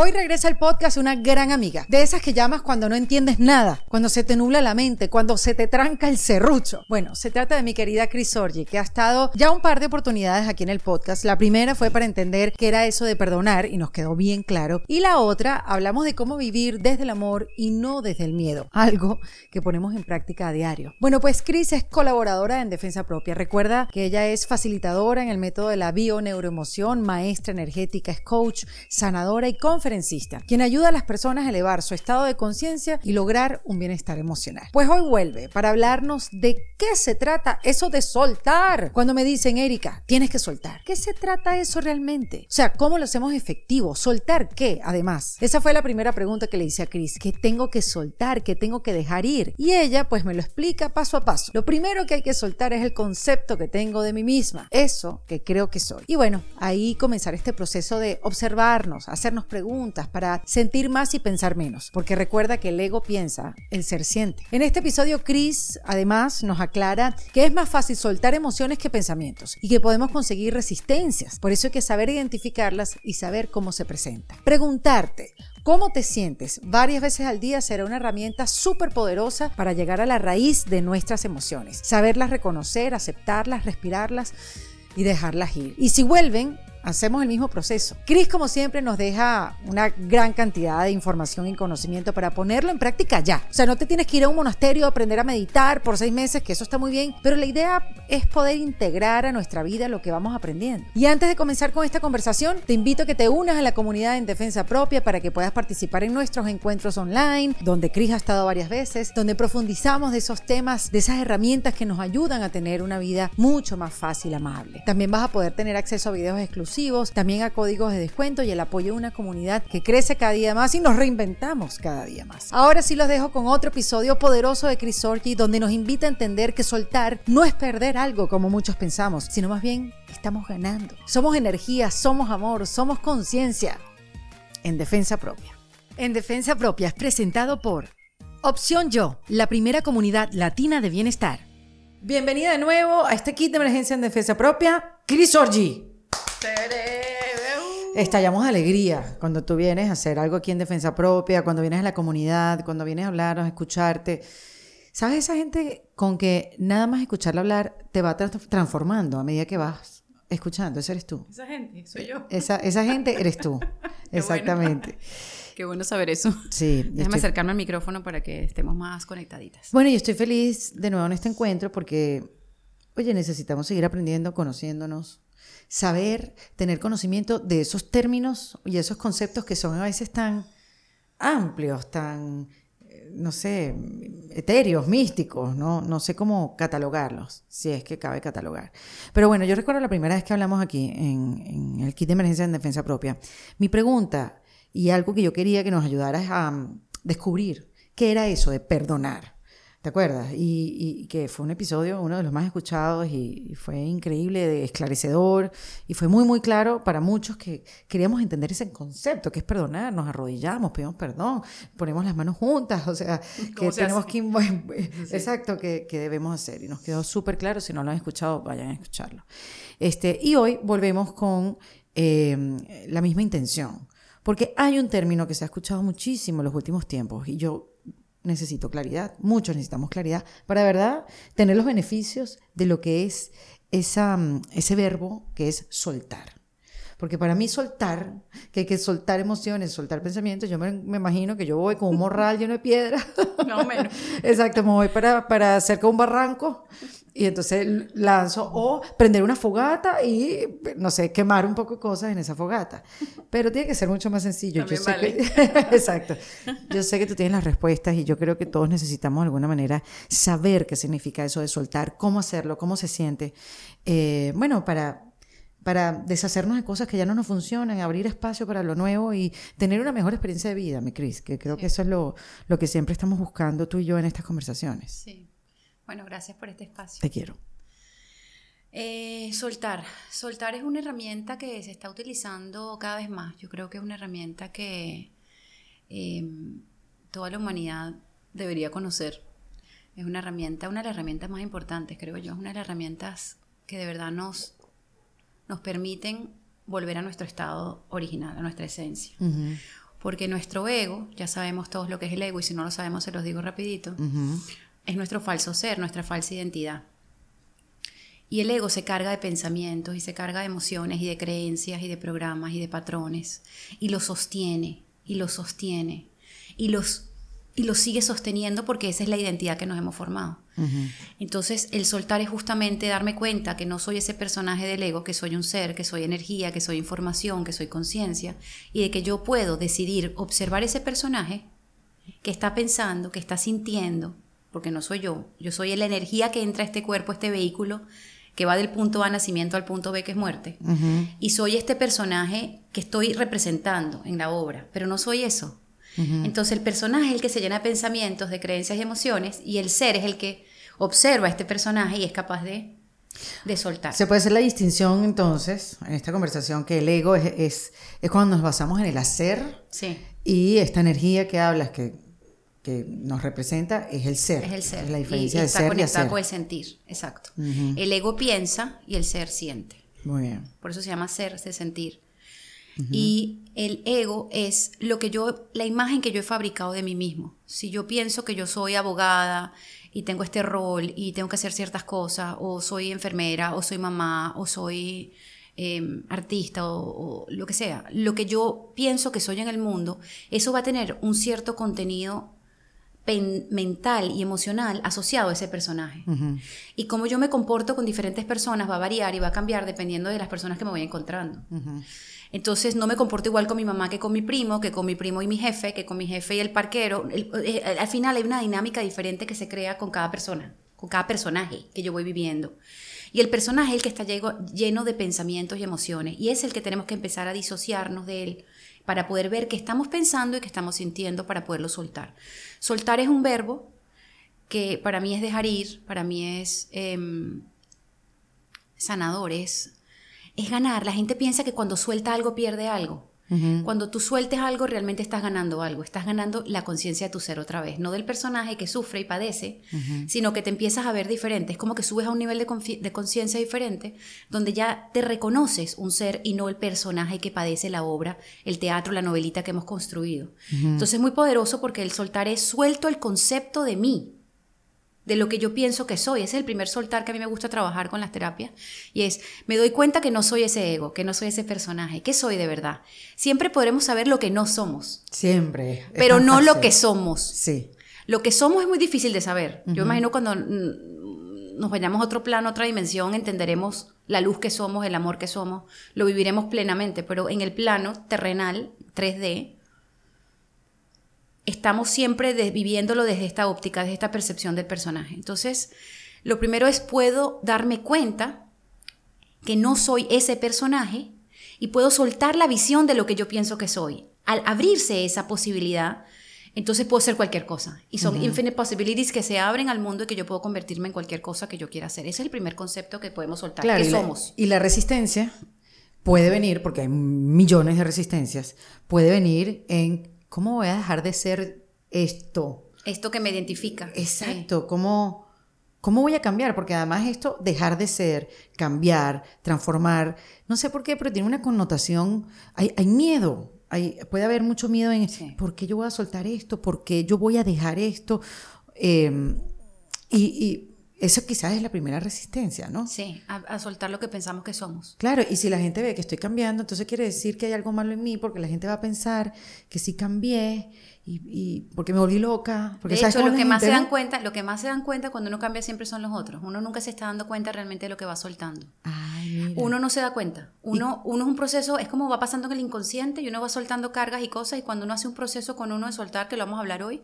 Hoy regresa al podcast una gran amiga, de esas que llamas cuando no entiendes nada, cuando se te nubla la mente, cuando se te tranca el serrucho. Bueno, se trata de mi querida Chris Orgi, que ha estado ya un par de oportunidades aquí en el podcast. La primera fue para entender qué era eso de perdonar y nos quedó bien claro. Y la otra, hablamos de cómo vivir desde el amor y no desde el miedo, algo que ponemos en práctica a diario. Bueno, pues Chris es colaboradora en Defensa Propia. Recuerda que ella es facilitadora en el método de la bio-neuroemoción, maestra energética, es coach, sanadora y conferencista quien ayuda a las personas a elevar su estado de conciencia y lograr un bienestar emocional. Pues hoy vuelve para hablarnos de qué se trata eso de soltar. Cuando me dicen, Erika, tienes que soltar. ¿Qué se trata eso realmente? O sea, ¿cómo lo hacemos efectivo? ¿Soltar qué? Además, esa fue la primera pregunta que le hice a Chris. ¿Qué tengo que soltar? ¿Qué tengo que dejar ir? Y ella pues me lo explica paso a paso. Lo primero que hay que soltar es el concepto que tengo de mí misma. Eso que creo que soy. Y bueno, ahí comenzar este proceso de observarnos, hacernos preguntas para sentir más y pensar menos, porque recuerda que el ego piensa, el ser siente. En este episodio, Chris además nos aclara que es más fácil soltar emociones que pensamientos y que podemos conseguir resistencias. Por eso hay que saber identificarlas y saber cómo se presentan. Preguntarte, ¿Cómo te sientes? Varias veces al día será una herramienta súper poderosa para llegar a la raíz de nuestras emociones. Saberlas reconocer, aceptarlas, respirarlas y dejarlas ir. Y si vuelven, hacemos el mismo proceso. Chris, como siempre, nos deja una gran cantidad de información y conocimiento para ponerlo en práctica ya. O sea, no te tienes que ir a un monasterio a aprender a meditar por seis meses, que eso está muy bien, pero la idea es poder integrar a nuestra vida lo que vamos aprendiendo. Y antes de comenzar con esta conversación, te invito a que te unas a la comunidad en defensa propia para que puedas participar en nuestros encuentros online, donde Chris ha estado varias veces, donde profundizamos de esos temas, de esas herramientas que nos ayudan a tener una vida mucho más fácil, amable. También vas a poder tener acceso a videos exclusivos también a códigos de descuento y el apoyo de una comunidad que crece cada día más y nos reinventamos cada día más. Ahora sí los dejo con otro episodio poderoso de Chris Orgy donde nos invita a entender que soltar no es perder algo como muchos pensamos, sino más bien estamos ganando. Somos energía, somos amor, somos conciencia. En defensa propia. En defensa propia es presentado por Opción Yo, la primera comunidad latina de bienestar. Bienvenida de nuevo a este kit de emergencia en defensa propia, Chris Orgy. Estallamos de alegría cuando tú vienes a hacer algo aquí en defensa propia, cuando vienes a la comunidad, cuando vienes a hablarnos, a escucharte. ¿Sabes esa gente con que nada más escucharla hablar te va transformando a medida que vas escuchando? Esa eres tú. Esa gente, soy yo. Esa, esa gente eres tú. Exactamente. Qué bueno saber eso. Sí. Déjame acercarme al micrófono para que estemos más conectaditas. Bueno, yo estoy feliz de nuevo en este encuentro porque, oye, necesitamos seguir aprendiendo, conociéndonos, saber, tener conocimiento de esos términos y esos conceptos que son a veces tan amplios, tan, eh, no sé, etéreos, místicos, ¿no? no sé cómo catalogarlos, si es que cabe catalogar. Pero bueno, yo recuerdo la primera vez que hablamos aquí en, el kit de emergencia en defensa propia, mi pregunta y algo que yo quería que nos ayudaras a mm, descubrir, ¿qué era eso de perdonar? ¿Te acuerdas? Y, que fue un episodio, uno de los más escuchados y, fue increíble, esclarecedor y fue muy, muy claro para muchos que queríamos entender ese concepto, que es perdonar, nos arrodillamos, pedimos perdón, ponemos las manos juntas, o sea, que tenemos que... Exacto, que, debemos hacer. Y nos quedó súper claro, si no lo han escuchado, vayan a escucharlo. Este, y hoy volvemos con em, la misma intención, porque hay un término que se ha escuchado muchísimo en los últimos tiempos y yo necesito claridad, muchos necesitamos claridad para, verdad, tener los beneficios de lo que es esa, mm, ese verbo que es soltar. Porque para mí soltar, que hay que soltar emociones, soltar pensamientos, yo me, imagino que yo voy con un morral lleno de piedra. No menos. Exacto, me voy para, para cerca de un barranco y entonces lanzo o prender una fogata y, no sé, quemar un poco de cosas en esa fogata. Pero tiene que ser mucho más sencillo. yo sé que, exacto. Yo sé que tú tienes las respuestas y yo creo que todos necesitamos de alguna manera saber qué significa eso de soltar, cómo hacerlo, cómo se siente. Eh, bueno, para para deshacernos de cosas que ya no nos funcionan, abrir espacio para lo nuevo y tener una mejor experiencia de vida, mi Cris, que creo que eso es lo, lo, que siempre estamos buscando tú y yo en estas conversaciones. Sí. Bueno, gracias por este espacio. Te quiero. Eh, soltar. Soltar es una herramienta que se está utilizando cada vez más. Yo creo que es una herramienta que em, toda la humanidad debería conocer. Es una herramienta, una de las herramientas más importantes, creo yo. Es una de las herramientas que de verdad nos nos permiten volver a nuestro estado original, a nuestra esencia. Porque nuestro ego, ya sabemos todos lo que es el ego y si no lo sabemos se los digo rapidito, es nuestro falso ser, nuestra falsa identidad. Y el ego se carga de pensamientos y se carga de emociones y de creencias y de programas y de patrones y lo sostiene y lo sostiene y los y lo sigue sosteniendo porque esa es la identidad que nos hemos formado. Entonces, el soltar es justamente darme cuenta que no soy ese personaje del ego, que soy un ser, que soy energía, que soy información, que soy conciencia, y de que yo puedo decidir observar ese personaje que está pensando, que está sintiendo, porque no soy yo, yo soy la energía que entra a este cuerpo, este vehículo, que va del punto A nacimiento al punto B que es muerte, y soy este personaje que estoy representando en la obra, pero no soy eso. Entonces el personaje es el que se llena de pensamientos, de creencias y emociones, y el ser es el que observa a este personaje y es capaz de, de soltar. Se puede hacer la distinción entonces, en esta conversación, que el ego es, es, cuando nos basamos en el hacer sí. y esta energía que hablas, que, que nos representa, es el ser. Es el ser. la diferencia y, de ser y hacer. con el sentir, exacto. El ego piensa y el ser siente. Muy bien. Por eso se llama ser, se sentir. Y el ego es lo que yo, la imagen que yo he fabricado de mí mismo. Si yo pienso que yo soy abogada y tengo este rol y tengo que hacer ciertas cosas, o soy enfermera, o soy mamá, o soy em, artista, o, lo que sea, lo que yo pienso que soy en el mundo, eso va a tener un cierto contenido mental y emocional asociado a ese personaje. Y cómo yo me comporto con diferentes personas va a variar y va a cambiar dependiendo de las personas que me voy encontrando. Entonces no me comporto igual con mi mamá que con mi primo, que con mi primo y mi jefe, que con mi jefe y el parquero. Eh, al final hay una dinámica diferente que se crea con cada persona, con cada personaje que yo voy viviendo. Y el personaje es el que está lleno de pensamientos y emociones. Y es el que tenemos que empezar a disociarnos de él para poder ver qué estamos pensando y qué estamos sintiendo para poderlo soltar. Soltar es un verbo que para mí es dejar ir, para mí es eh, sanador, es es ganar. La gente piensa que cuando suelta algo pierde algo. Cuando tú sueltes algo, realmente estás ganando algo. Estás ganando la conciencia de tu ser otra vez. No del personaje que sufre y padece, sino que te empiezas a ver diferente. Es como que subes a un nivel de, conciencia diferente, donde ya te reconoces un ser y no el personaje que padece la obra, el teatro, la novelita que hemos construido. Entonces es muy poderoso porque el soltar es suelto el concepto de mí de lo que yo pienso que soy. Ese es el primer soltar que a mí me gusta trabajar con las terapias. Y es, me doy cuenta que no soy ese ego, que no soy ese personaje, que soy de verdad. Siempre podremos saber lo que no somos. Siempre. Pero no lo que somos. Sí. Lo que somos es muy difícil de saber. Yo imagino cuando nos vayamos a otro plano, a otra dimensión, entenderemos la luz que somos, el amor que somos, lo viviremos plenamente. Pero en el plano terrenal, 3D, estamos siempre viviéndolo desde esta óptica, desde esta percepción del personaje. Entonces, lo primero es puedo darme cuenta que no soy ese personaje y puedo soltar la visión de lo que yo pienso que soy. Al abrirse esa posibilidad, entonces puedo ser cualquier cosa. Y son infinite possibilities que se abren al mundo y que yo puedo convertirme en cualquier cosa que yo quiera hacer. Ese es el primer concepto que podemos soltar. Claro, ¿Qué y somos? y la resistencia puede venir, porque hay millones de resistencias, puede venir en ¿cómo voy a dejar de ser esto? Esto que me identifica. Exacto, ¿cómo, ¿cómo voy a cambiar? Porque además esto, dejar de ser, cambiar, transformar, no sé por qué, pero tiene una connotación, hay, hay miedo, hay, puede haber mucho miedo en, ¿por qué yo voy a soltar esto? ¿Por qué yo voy a dejar esto? Em, y eso quizás es la primera resistencia, ¿no? Sí, a, soltar lo que pensamos que somos. Claro, y si la gente ve que estoy cambiando, entonces quiere decir que hay algo malo en mí, porque la gente va a pensar que sí cambié y, porque me volví loca. Porque de hecho, lo que más se dan cuenta, lo que más se dan cuenta cuando uno cambia siempre son los otros. Uno nunca se está dando cuenta realmente de lo que va soltando. Ay, Uno no se da cuenta. Uno, uno es un proceso, es como va pasando en el inconsciente y uno va soltando cargas y cosas y cuando uno hace un proceso con uno de soltar, que lo vamos a hablar hoy,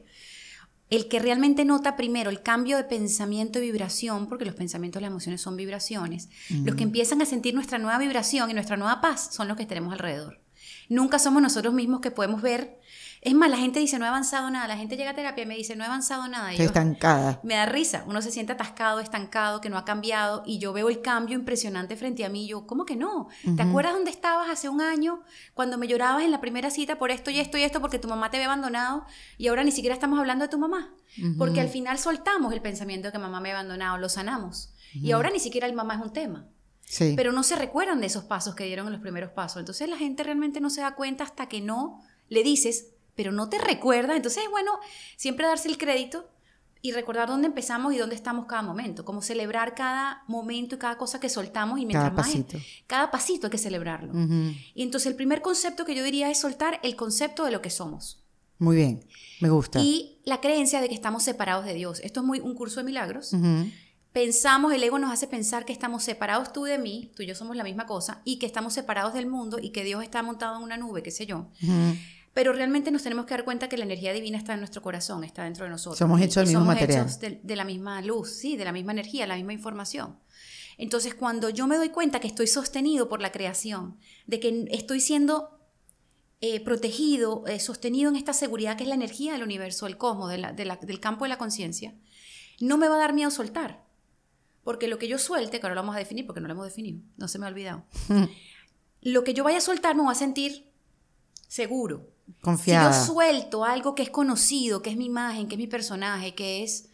el que realmente nota primero el cambio de pensamiento y vibración, porque los pensamientos y las emociones son vibraciones, los que empiezan a sentir nuestra nueva vibración y nuestra nueva paz son los que tenemos alrededor. Nunca somos nosotros mismos que podemos ver es más, la gente dice, no he avanzado nada. La gente llega a terapia y me dice, no he avanzado nada. Y estancada. Me da risa. Uno se siente atascado, estancado, que no ha cambiado. Y yo veo el cambio impresionante frente a mí. Yo, ¿cómo que no? ¿Te acuerdas dónde estabas hace un año cuando me llorabas en la primera cita por esto y esto y esto porque tu mamá te había abandonado? Y ahora ni siquiera estamos hablando de tu mamá. Porque al final soltamos el pensamiento de que mamá me ha abandonado, lo sanamos. Y ahora ni siquiera el mamá es un tema. Sí. Pero no se recuerdan de esos pasos que dieron en los primeros pasos. Entonces la gente realmente no se da cuenta hasta que no le dices, pero no te recuerda. Entonces es bueno siempre darse el crédito y recordar dónde empezamos y dónde estamos cada momento, como celebrar cada momento y cada cosa que soltamos y mientras Cada pasito. más cada pasito hay que celebrarlo. Y entonces el primer concepto que yo diría es soltar el concepto de lo que somos Muy bien, me gusta. y la creencia de que estamos separados de Dios. Esto es muy un curso de milagros. Pensamos, el ego nos hace pensar que estamos separados tú de mí, tú y yo somos la misma cosa, y que estamos separados del mundo y que Dios está montado en una nube, qué sé yo. Ujú. Pero realmente nos tenemos que dar cuenta que la energía divina está en nuestro corazón, está dentro de nosotros. Somos hechos del mismo somos material. hechos de, de la misma luz, sí, de la misma energía, la misma información. Entonces, cuando yo me doy cuenta que estoy sostenido por la creación, de que estoy siendo eh, protegido, eh, sostenido en esta seguridad que es la energía del universo, el cosmos, de la- de la- del campo de la conciencia, no me va a dar miedo soltar. Porque lo que yo suelte, que ahora lo vamos a definir porque no lo hemos definido, no se me ha olvidado, lo que yo vaya a soltar me va a sentir seguro. Confiada. Si yo suelto algo que es conocido, que es mi imagen, que es mi personaje, que es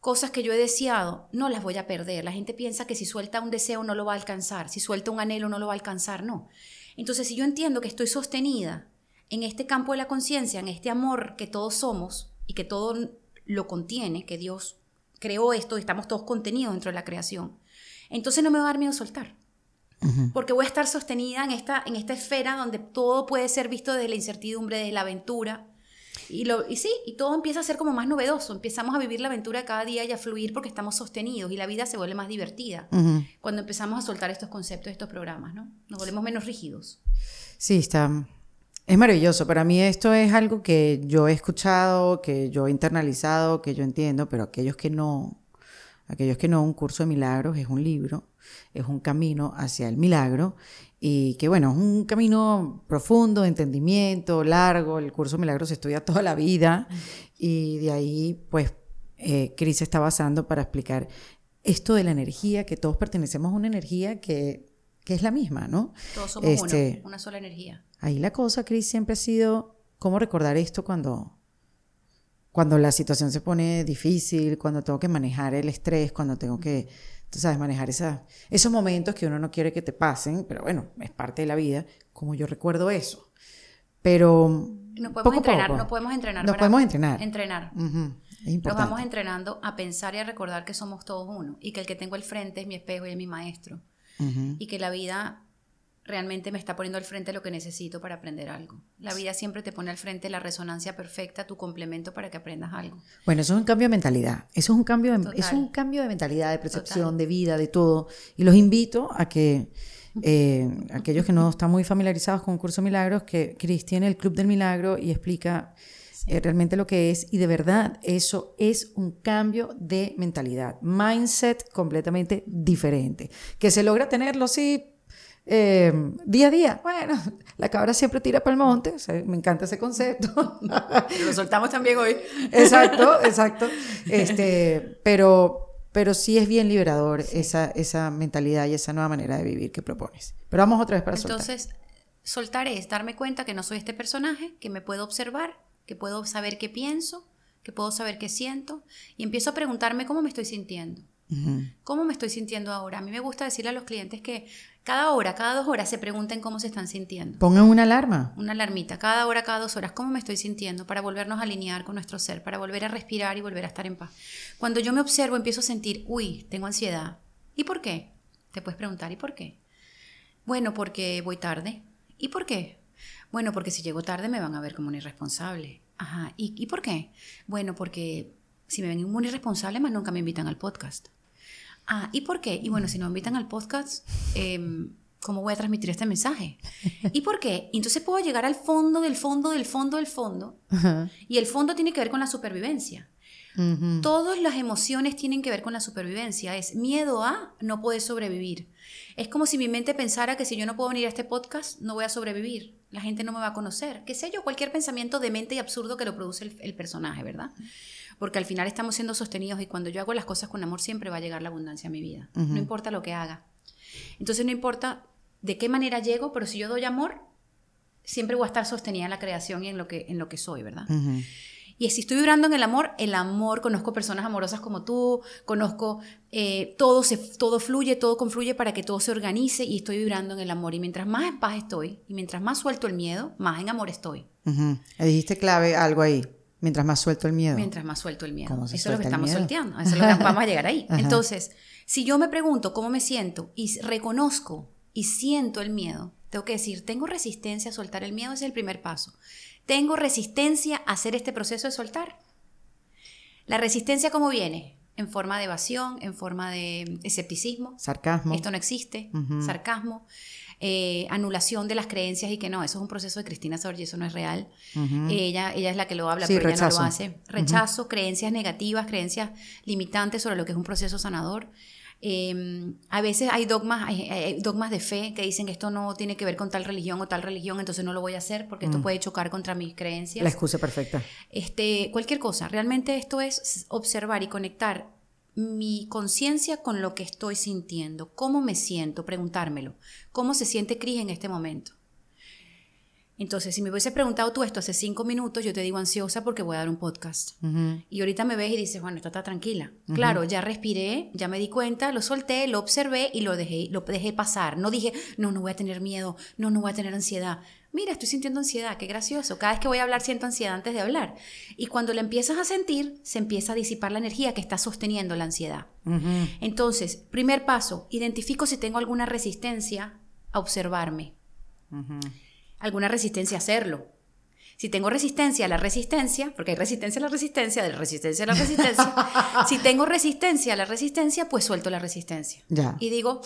cosas que yo he deseado, no las voy a perder. La gente piensa que si suelta un deseo no lo va a alcanzar, si suelta un anhelo no lo va a alcanzar, no. Entonces, si yo entiendo que estoy sostenida en este campo de la conciencia, en este amor que todos somos y que todo lo contiene, que Dios creó esto y estamos todos contenidos dentro de la creación, entonces no me va a dar miedo soltar porque voy a estar sostenida en esta, en esta esfera donde todo puede ser visto desde la incertidumbre, desde la aventura. Y, lo, y sí, y todo empieza a ser como más novedoso. Empezamos a vivir la aventura cada día y a fluir porque estamos sostenidos y la vida se vuelve más divertida cuando empezamos a soltar estos conceptos, estos programas, ¿no? Nos volvemos menos rígidos. Sí, está. Es maravilloso. Para mí esto es algo que yo he escuchado, que yo he internalizado, que yo entiendo, pero aquellos que no, aquellos que no, un curso de milagros es un libro, es un camino hacia el milagro y que bueno, es un camino profundo de entendimiento, largo. El curso de milagros se estudia toda la vida y de ahí, pues, eh, Cris está basando para explicar esto de la energía, que todos pertenecemos a una energía que, que es la misma, ¿no? Todos somos Este, uno, una sola energía. Ahí la cosa, Cris, siempre ha sido cómo recordar esto cuando, cuando la situación se pone difícil, cuando tengo que manejar el estrés, cuando tengo que, tú sabes, manejar esa, esos momentos que uno no quiere que te pasen, pero bueno, es parte de la vida, como yo recuerdo eso. Pero Nos podemos poco entrenar, poco. no podemos entrenar. Nos podemos entrenar. Entrenar. Ujú, es Nos vamos entrenando a pensar y a recordar que somos todos uno y que el que tengo al frente es mi espejo y es mi maestro. Ujú. y que la vida realmente me está poniendo al frente lo que necesito para aprender algo. La vida siempre te pone al frente la resonancia perfecta, tu complemento para que aprendas algo. Bueno, eso es un cambio de mentalidad. Eso es un cambio de, es un cambio de mentalidad, de percepción, Total. de vida, de todo. Y los invito a que eh, aquellos que no están muy familiarizados con Curso Milagros, que Cris tiene el Club del Milagro y explica eh, realmente lo que es. Y de verdad, eso es un cambio de mentalidad. Mindset completamente diferente. Que se logra tenerlo, sí, eh, día a día. Bueno, la cabra siempre tira para el monte. o sea, me encanta ese concepto. Lo soltamos también hoy. Exacto, exacto. Este, pero, pero sí es bien liberador esa, esa mentalidad y esa nueva manera de vivir que propones. Pero vamos otra vez para soltar. Entonces, soltar es darme cuenta que no soy este personaje, que me puedo observar, que puedo saber qué pienso, que puedo saber qué siento y empiezo a preguntarme cómo me estoy sintiendo. ¿Cómo me estoy sintiendo ahora? A mí me gusta decirle a los clientes que cada hora, cada dos horas se pregunten cómo se están sintiendo. Pongan una alarma. Una alarmita, cada hora, cada dos horas, cómo me estoy sintiendo para volvernos a alinear con nuestro ser, para volver a respirar y volver a estar en paz. Cuando yo me observo, empiezo a sentir, uy, tengo ansiedad. ¿Y por qué? Te puedes preguntar, ¿y por qué? Bueno, porque voy tarde. ¿Y por qué? Bueno, porque si llego tarde me van a ver como un irresponsable. Ajá, ¿y, ¿y por qué? Bueno, porque si me ven como un irresponsable, más nunca me invitan al podcast. Ah, ¿y por qué? Y bueno, si no me invitan al podcast, em, ¿cómo voy a transmitir este mensaje? ¿Y por qué? Entonces puedo llegar al fondo del fondo del fondo del fondo. Ajá. Y el fondo tiene que ver con la supervivencia. Ujú. Todas las emociones tienen que ver con la supervivencia. Es miedo a no poder sobrevivir. Es como si mi mente pensara que si yo no puedo venir a este podcast, no voy a sobrevivir. La gente no me va a conocer. Qué sé yo, cualquier pensamiento demente y absurdo que lo produce el, el personaje, ¿verdad? Porque al final estamos siendo sostenidos y cuando yo hago las cosas con amor siempre va a llegar la abundancia a mi vida. No importa lo que haga. Entonces no importa de qué manera llego, pero si yo doy amor, siempre voy a estar sostenida en la creación y en lo que, en lo que soy, ¿verdad? Ujú. Y si estoy vibrando en el amor, el amor, conozco personas amorosas como tú, conozco, eh, todo, se, todo fluye, todo confluye para que todo se organice y estoy vibrando en el amor. Y mientras más en paz estoy y mientras más suelto el miedo, más en amor estoy. Dijiste clave algo ahí. Mientras más suelto el miedo. Mientras más suelto el miedo. Eso es lo que estamos solteando. Eso es lo que vamos a llegar ahí. Entonces, si yo me pregunto cómo me siento y reconozco y siento el miedo, tengo que decir, tengo resistencia a soltar el miedo, ese es el primer paso. ¿Tengo resistencia a hacer este proceso de soltar? La resistencia, ¿cómo viene? En forma de evasión, en forma de escepticismo. Sarcasmo. Esto no existe. Sarcasmo. Eh, anulación de las creencias y que no, eso es un proceso de Cristina Sorge, eso no es real. ella, ella es la que lo habla, pero ella no lo hace. Rechazo, creencias negativas, creencias limitantes sobre lo que es un proceso sanador. Em, a veces hay dogmas, hay, dogmas de fe que dicen que esto no tiene que ver con tal religión o tal religión, entonces no lo voy a hacer porque esto mm. puede chocar contra mis creencias. La excusa perfecta. Este, cualquier cosa. Realmente esto es observar y conectar mi conciencia con lo que estoy sintiendo. ¿Cómo me siento? Preguntármelo. ¿Cómo se siente Cris en este momento? Entonces, si me hubiese preguntado tú esto hace cinco minutos, yo te digo ansiosa porque voy a dar un podcast. Y ahorita me ves y dices, bueno, está tranquila. Claro, ya respiré, ya me di cuenta, lo solté, lo observé y lo dejé, lo dejé pasar. No dije, no, no voy a tener miedo, no, no voy a tener ansiedad. Mira, estoy sintiendo ansiedad, qué gracioso. Cada vez que voy a hablar siento ansiedad antes de hablar. Y cuando la empiezas a sentir, se empieza a disipar la energía que está sosteniendo la ansiedad. Entonces, primer paso, identifico si tengo alguna resistencia a observarme alguna resistencia a hacerlo. Si tengo resistencia a la resistencia, porque hay resistencia a la resistencia, de la resistencia a la resistencia, si tengo resistencia a la resistencia, pues suelto la resistencia. Y digo,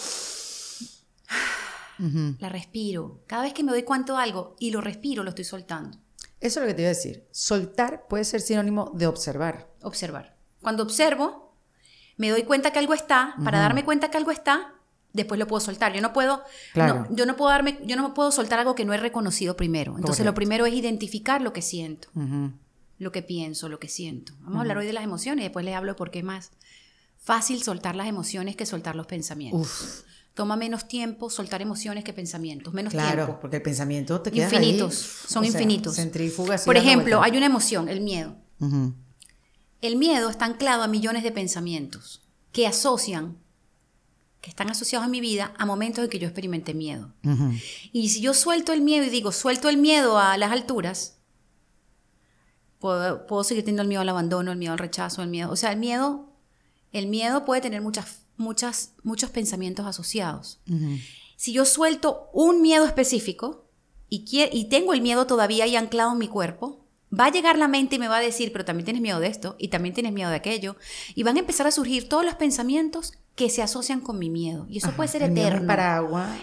la respiro. Cada vez que me doy cuenta de algo y lo respiro, lo estoy soltando. Eso es lo que te iba a decir. Soltar puede ser sinónimo de observar. Observar. Cuando observo, me doy cuenta que algo está, para darme cuenta que algo está, después lo puedo soltar. Yo no puedo, yo no puedo darme, yo no puedo soltar algo que no he reconocido primero. Entonces lo primero es identificar lo que siento, lo que pienso, lo que siento. Vamos a hablar hoy de las emociones y después les hablo porque es más fácil soltar las emociones que soltar los pensamientos. Toma menos tiempo soltar emociones que pensamientos, menos claro, porque el pensamiento te queda infinitos, son infinitos. Por ejemplo, hay una emoción, el miedo. El miedo está anclado a millones de pensamientos que asocian que están asociados a mi vida a momentos en que yo experimenté miedo. Y si yo suelto el miedo y digo, suelto el miedo a las alturas, puedo, seguir teniendo el miedo al abandono, el miedo al rechazo, el miedo. O sea, el miedo, el miedo puede tener muchas, muchas, muchos pensamientos asociados. Si yo suelto un miedo específico y, y tengo el miedo todavía ahí anclado en mi cuerpo, va a llegar la mente y me va a decir, pero también tienes miedo de esto y también tienes miedo de aquello. Y van a empezar a surgir todos los pensamientos que se asocian con mi miedo. Y eso puede ser eterno.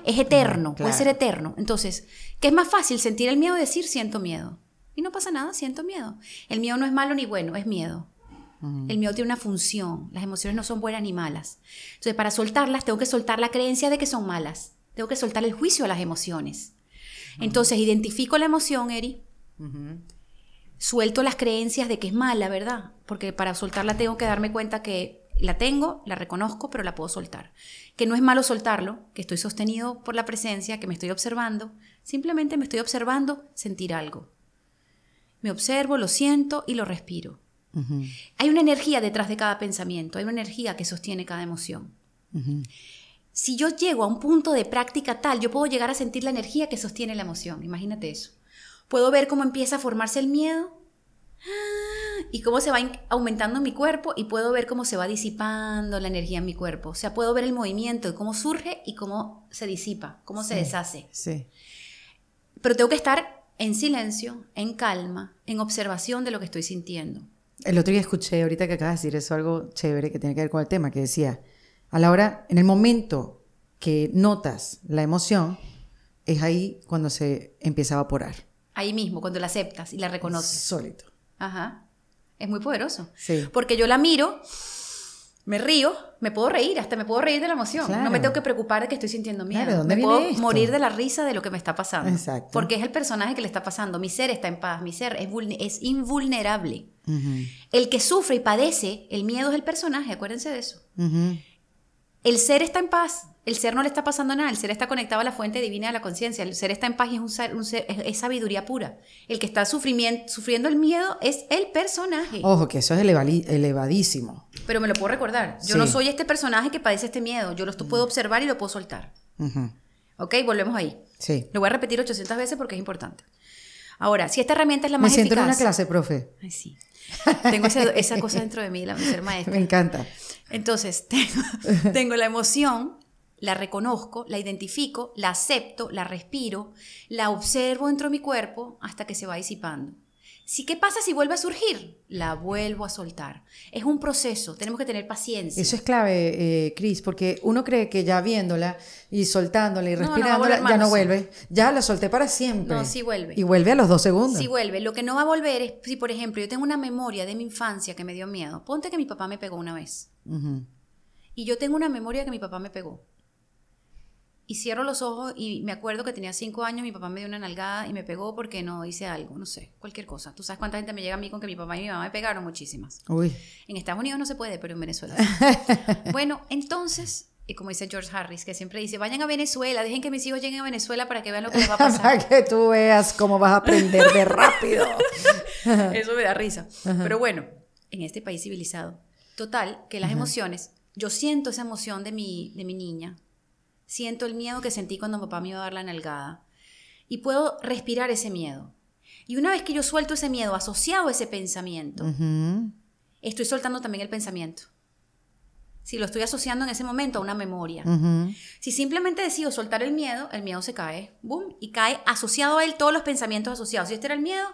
Es eterno, puede ser eterno. Entonces, ¿qué es más fácil? Sentir el miedo o decir siento miedo. Y no pasa nada, siento miedo. El miedo no es malo ni bueno, es miedo. El miedo tiene una función. Las emociones no son buenas ni malas. Entonces, para soltarlas, tengo que soltar la creencia de que son malas. Tengo que soltar el juicio a las emociones. Entonces, identifico la emoción, Eri. Suelto las creencias de que es mala, ¿verdad? Porque para soltarla tengo que darme cuenta que la tengo, la reconozco, pero la puedo soltar. Que no es malo soltarlo, que estoy sostenido por la presencia, que me estoy observando. Simplemente me estoy observando sentir algo. Me observo, lo siento y lo respiro. Hay una energía detrás de cada pensamiento, hay una energía que sostiene cada emoción. Si yo llego a un punto de práctica tal, yo puedo llegar a sentir la energía que sostiene la emoción. Imagínate eso. Puedo ver cómo empieza a formarse el miedo y cómo se va aumentando en mi cuerpo y puedo ver cómo se va disipando la energía en mi cuerpo. O sea, puedo ver el movimiento cómo surge y cómo se disipa, cómo se deshace. Sí. Pero tengo que estar en silencio, en calma, en observación de lo que estoy sintiendo. El otro día escuché, ahorita que acabas de decir eso, algo chévere que tiene que ver con el tema, que decía, a la hora, en el momento que notas la emoción, es ahí cuando se empieza a evaporar. Ahí mismo, cuando la aceptas y la reconoces. Sólido. Ajá. Es muy poderoso. Sí. Porque yo la miro, me río, me puedo reír, hasta me puedo reír de la emoción. No me tengo que preocupar de que estoy sintiendo miedo. Claro, ¿dónde me puedo morir de la risa de lo que me está pasando. Exacto. Porque es el personaje que le está pasando. Mi ser está en paz, mi ser es, es invulnerable. El que sufre y padece el miedo es el personaje, acuérdense de eso. El ser está en paz, el ser no le está pasando nada, el ser está conectado a la fuente divina de la conciencia, el ser está en paz y es, un ser, un ser- es, es sabiduría pura. El que está sufriendo el miedo es el personaje. Ojo, que eso es elevadísimo. Pero me lo puedo recordar. Yo no soy este personaje que padece este miedo. Yo lo puedo observar y lo puedo soltar. Ujú. ¿Ok? Volvemos ahí. Sí. Lo voy a repetir 800 veces porque es importante. Ahora, si esta herramienta es la Me más siento en eficaz... una clase, profe. Ay, sí. Tengo esa, esa cosa dentro de mí, la de ser maestra. Me encanta. Entonces, tengo, tengo la emoción, la reconozco, la identifico, la acepto, la respiro, la observo dentro de mi cuerpo hasta que se va disipando. Si, ¿Qué pasa si vuelve a surgir? La vuelvo a soltar. Es un proceso, tenemos que tener paciencia. Eso es clave, eh, Cris, porque uno cree que ya viéndola y soltándola y No, no respirándola, ya no vuelve. Ya la solté para siempre. No, sí vuelve. Y vuelve a los dos segundos. Si vuelve, lo que no va a volver es si, por ejemplo, yo tengo una memoria de mi infancia que me dio miedo. Ponte que mi papá me pegó una vez. Y yo tengo una memoria que mi papá me pegó. Y cierro los ojos y me acuerdo que tenía cinco años, mi papá me dio una nalgada y me pegó porque no hice algo, no sé, cualquier cosa. ¿Tú sabes cuánta gente me llega a mí con que mi papá y mi mamá me pegaron? Muchísimas. Uy. En Estados Unidos no se puede, pero en Venezuela sí. bueno, entonces, y como dice George Harris, que siempre dice, vayan a Venezuela, dejen que mis hijos lleguen a Venezuela para que vean lo que les va a pasar. Para que tú veas cómo vas a aprender de rápido. Eso me da risa. Pero bueno, en este país civilizado. Total, que las emociones, yo siento esa emoción de mi, de mi niña, siento el miedo que sentí cuando papá me iba a dar la nalgada y puedo respirar ese miedo. Y una vez que yo suelto ese miedo asociado a ese pensamiento, estoy soltando también el pensamiento. Si lo estoy asociando en ese momento a una memoria. Si simplemente decido soltar el miedo, el miedo se cae, boom, y cae asociado a él todos los pensamientos asociados. Si este era el miedo,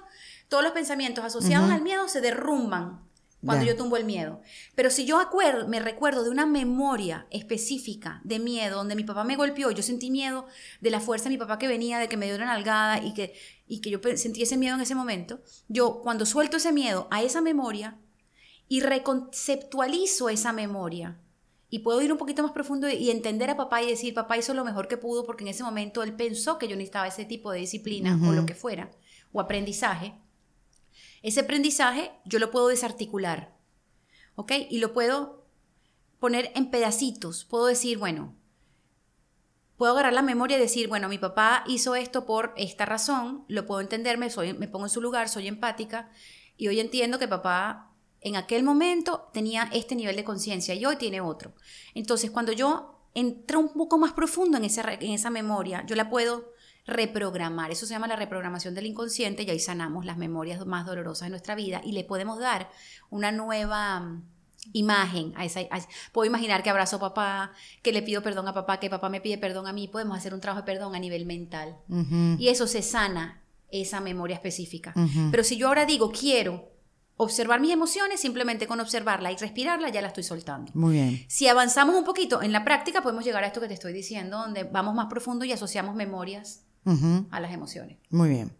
todos los pensamientos asociados al miedo se derrumban cuando yo tumbo el miedo. Pero si yo acuerdo, me recuerdo de una memoria específica de miedo, donde mi papá me golpeó, yo sentí miedo de la fuerza de mi papá que venía, de que me dio una nalgada y que, y que yo sentí ese miedo en ese momento, yo cuando suelto ese miedo a esa memoria y reconceptualizo esa memoria, y puedo ir un poquito más profundo y entender a papá y decir, papá hizo lo mejor que pudo porque en ese momento él pensó que yo necesitaba ese tipo de disciplina o lo que fuera, o aprendizaje. Ese aprendizaje yo lo puedo desarticular, ¿ok? Y lo puedo poner en pedacitos. Puedo decir, bueno, puedo agarrar la memoria y decir, bueno, mi papá hizo esto por esta razón, lo puedo entenderme, soy, me pongo en su lugar, soy empática y hoy entiendo que papá en aquel momento tenía este nivel de conciencia y hoy tiene otro. Entonces, cuando yo entro un poco más profundo en esa, en esa memoria, yo la puedo reprogramar. Eso se llama la reprogramación del inconsciente y ahí sanamos las memorias más dolorosas de nuestra vida y le podemos dar una nueva mm, imagen a esa a- puedo imaginar que abrazo a papá que le pido perdón a papá que papá me pide perdón a mí podemos hacer un trabajo de perdón a nivel mental Ujú. y eso se sana esa memoria específica Ujú. pero si yo ahora digo quiero observar mis emociones simplemente con observarla y respirarla ya la estoy soltando Muy bien. si avanzamos un poquito en la práctica podemos llegar a esto que te estoy diciendo donde vamos más profundo y asociamos memorias A las emociones Muy bien.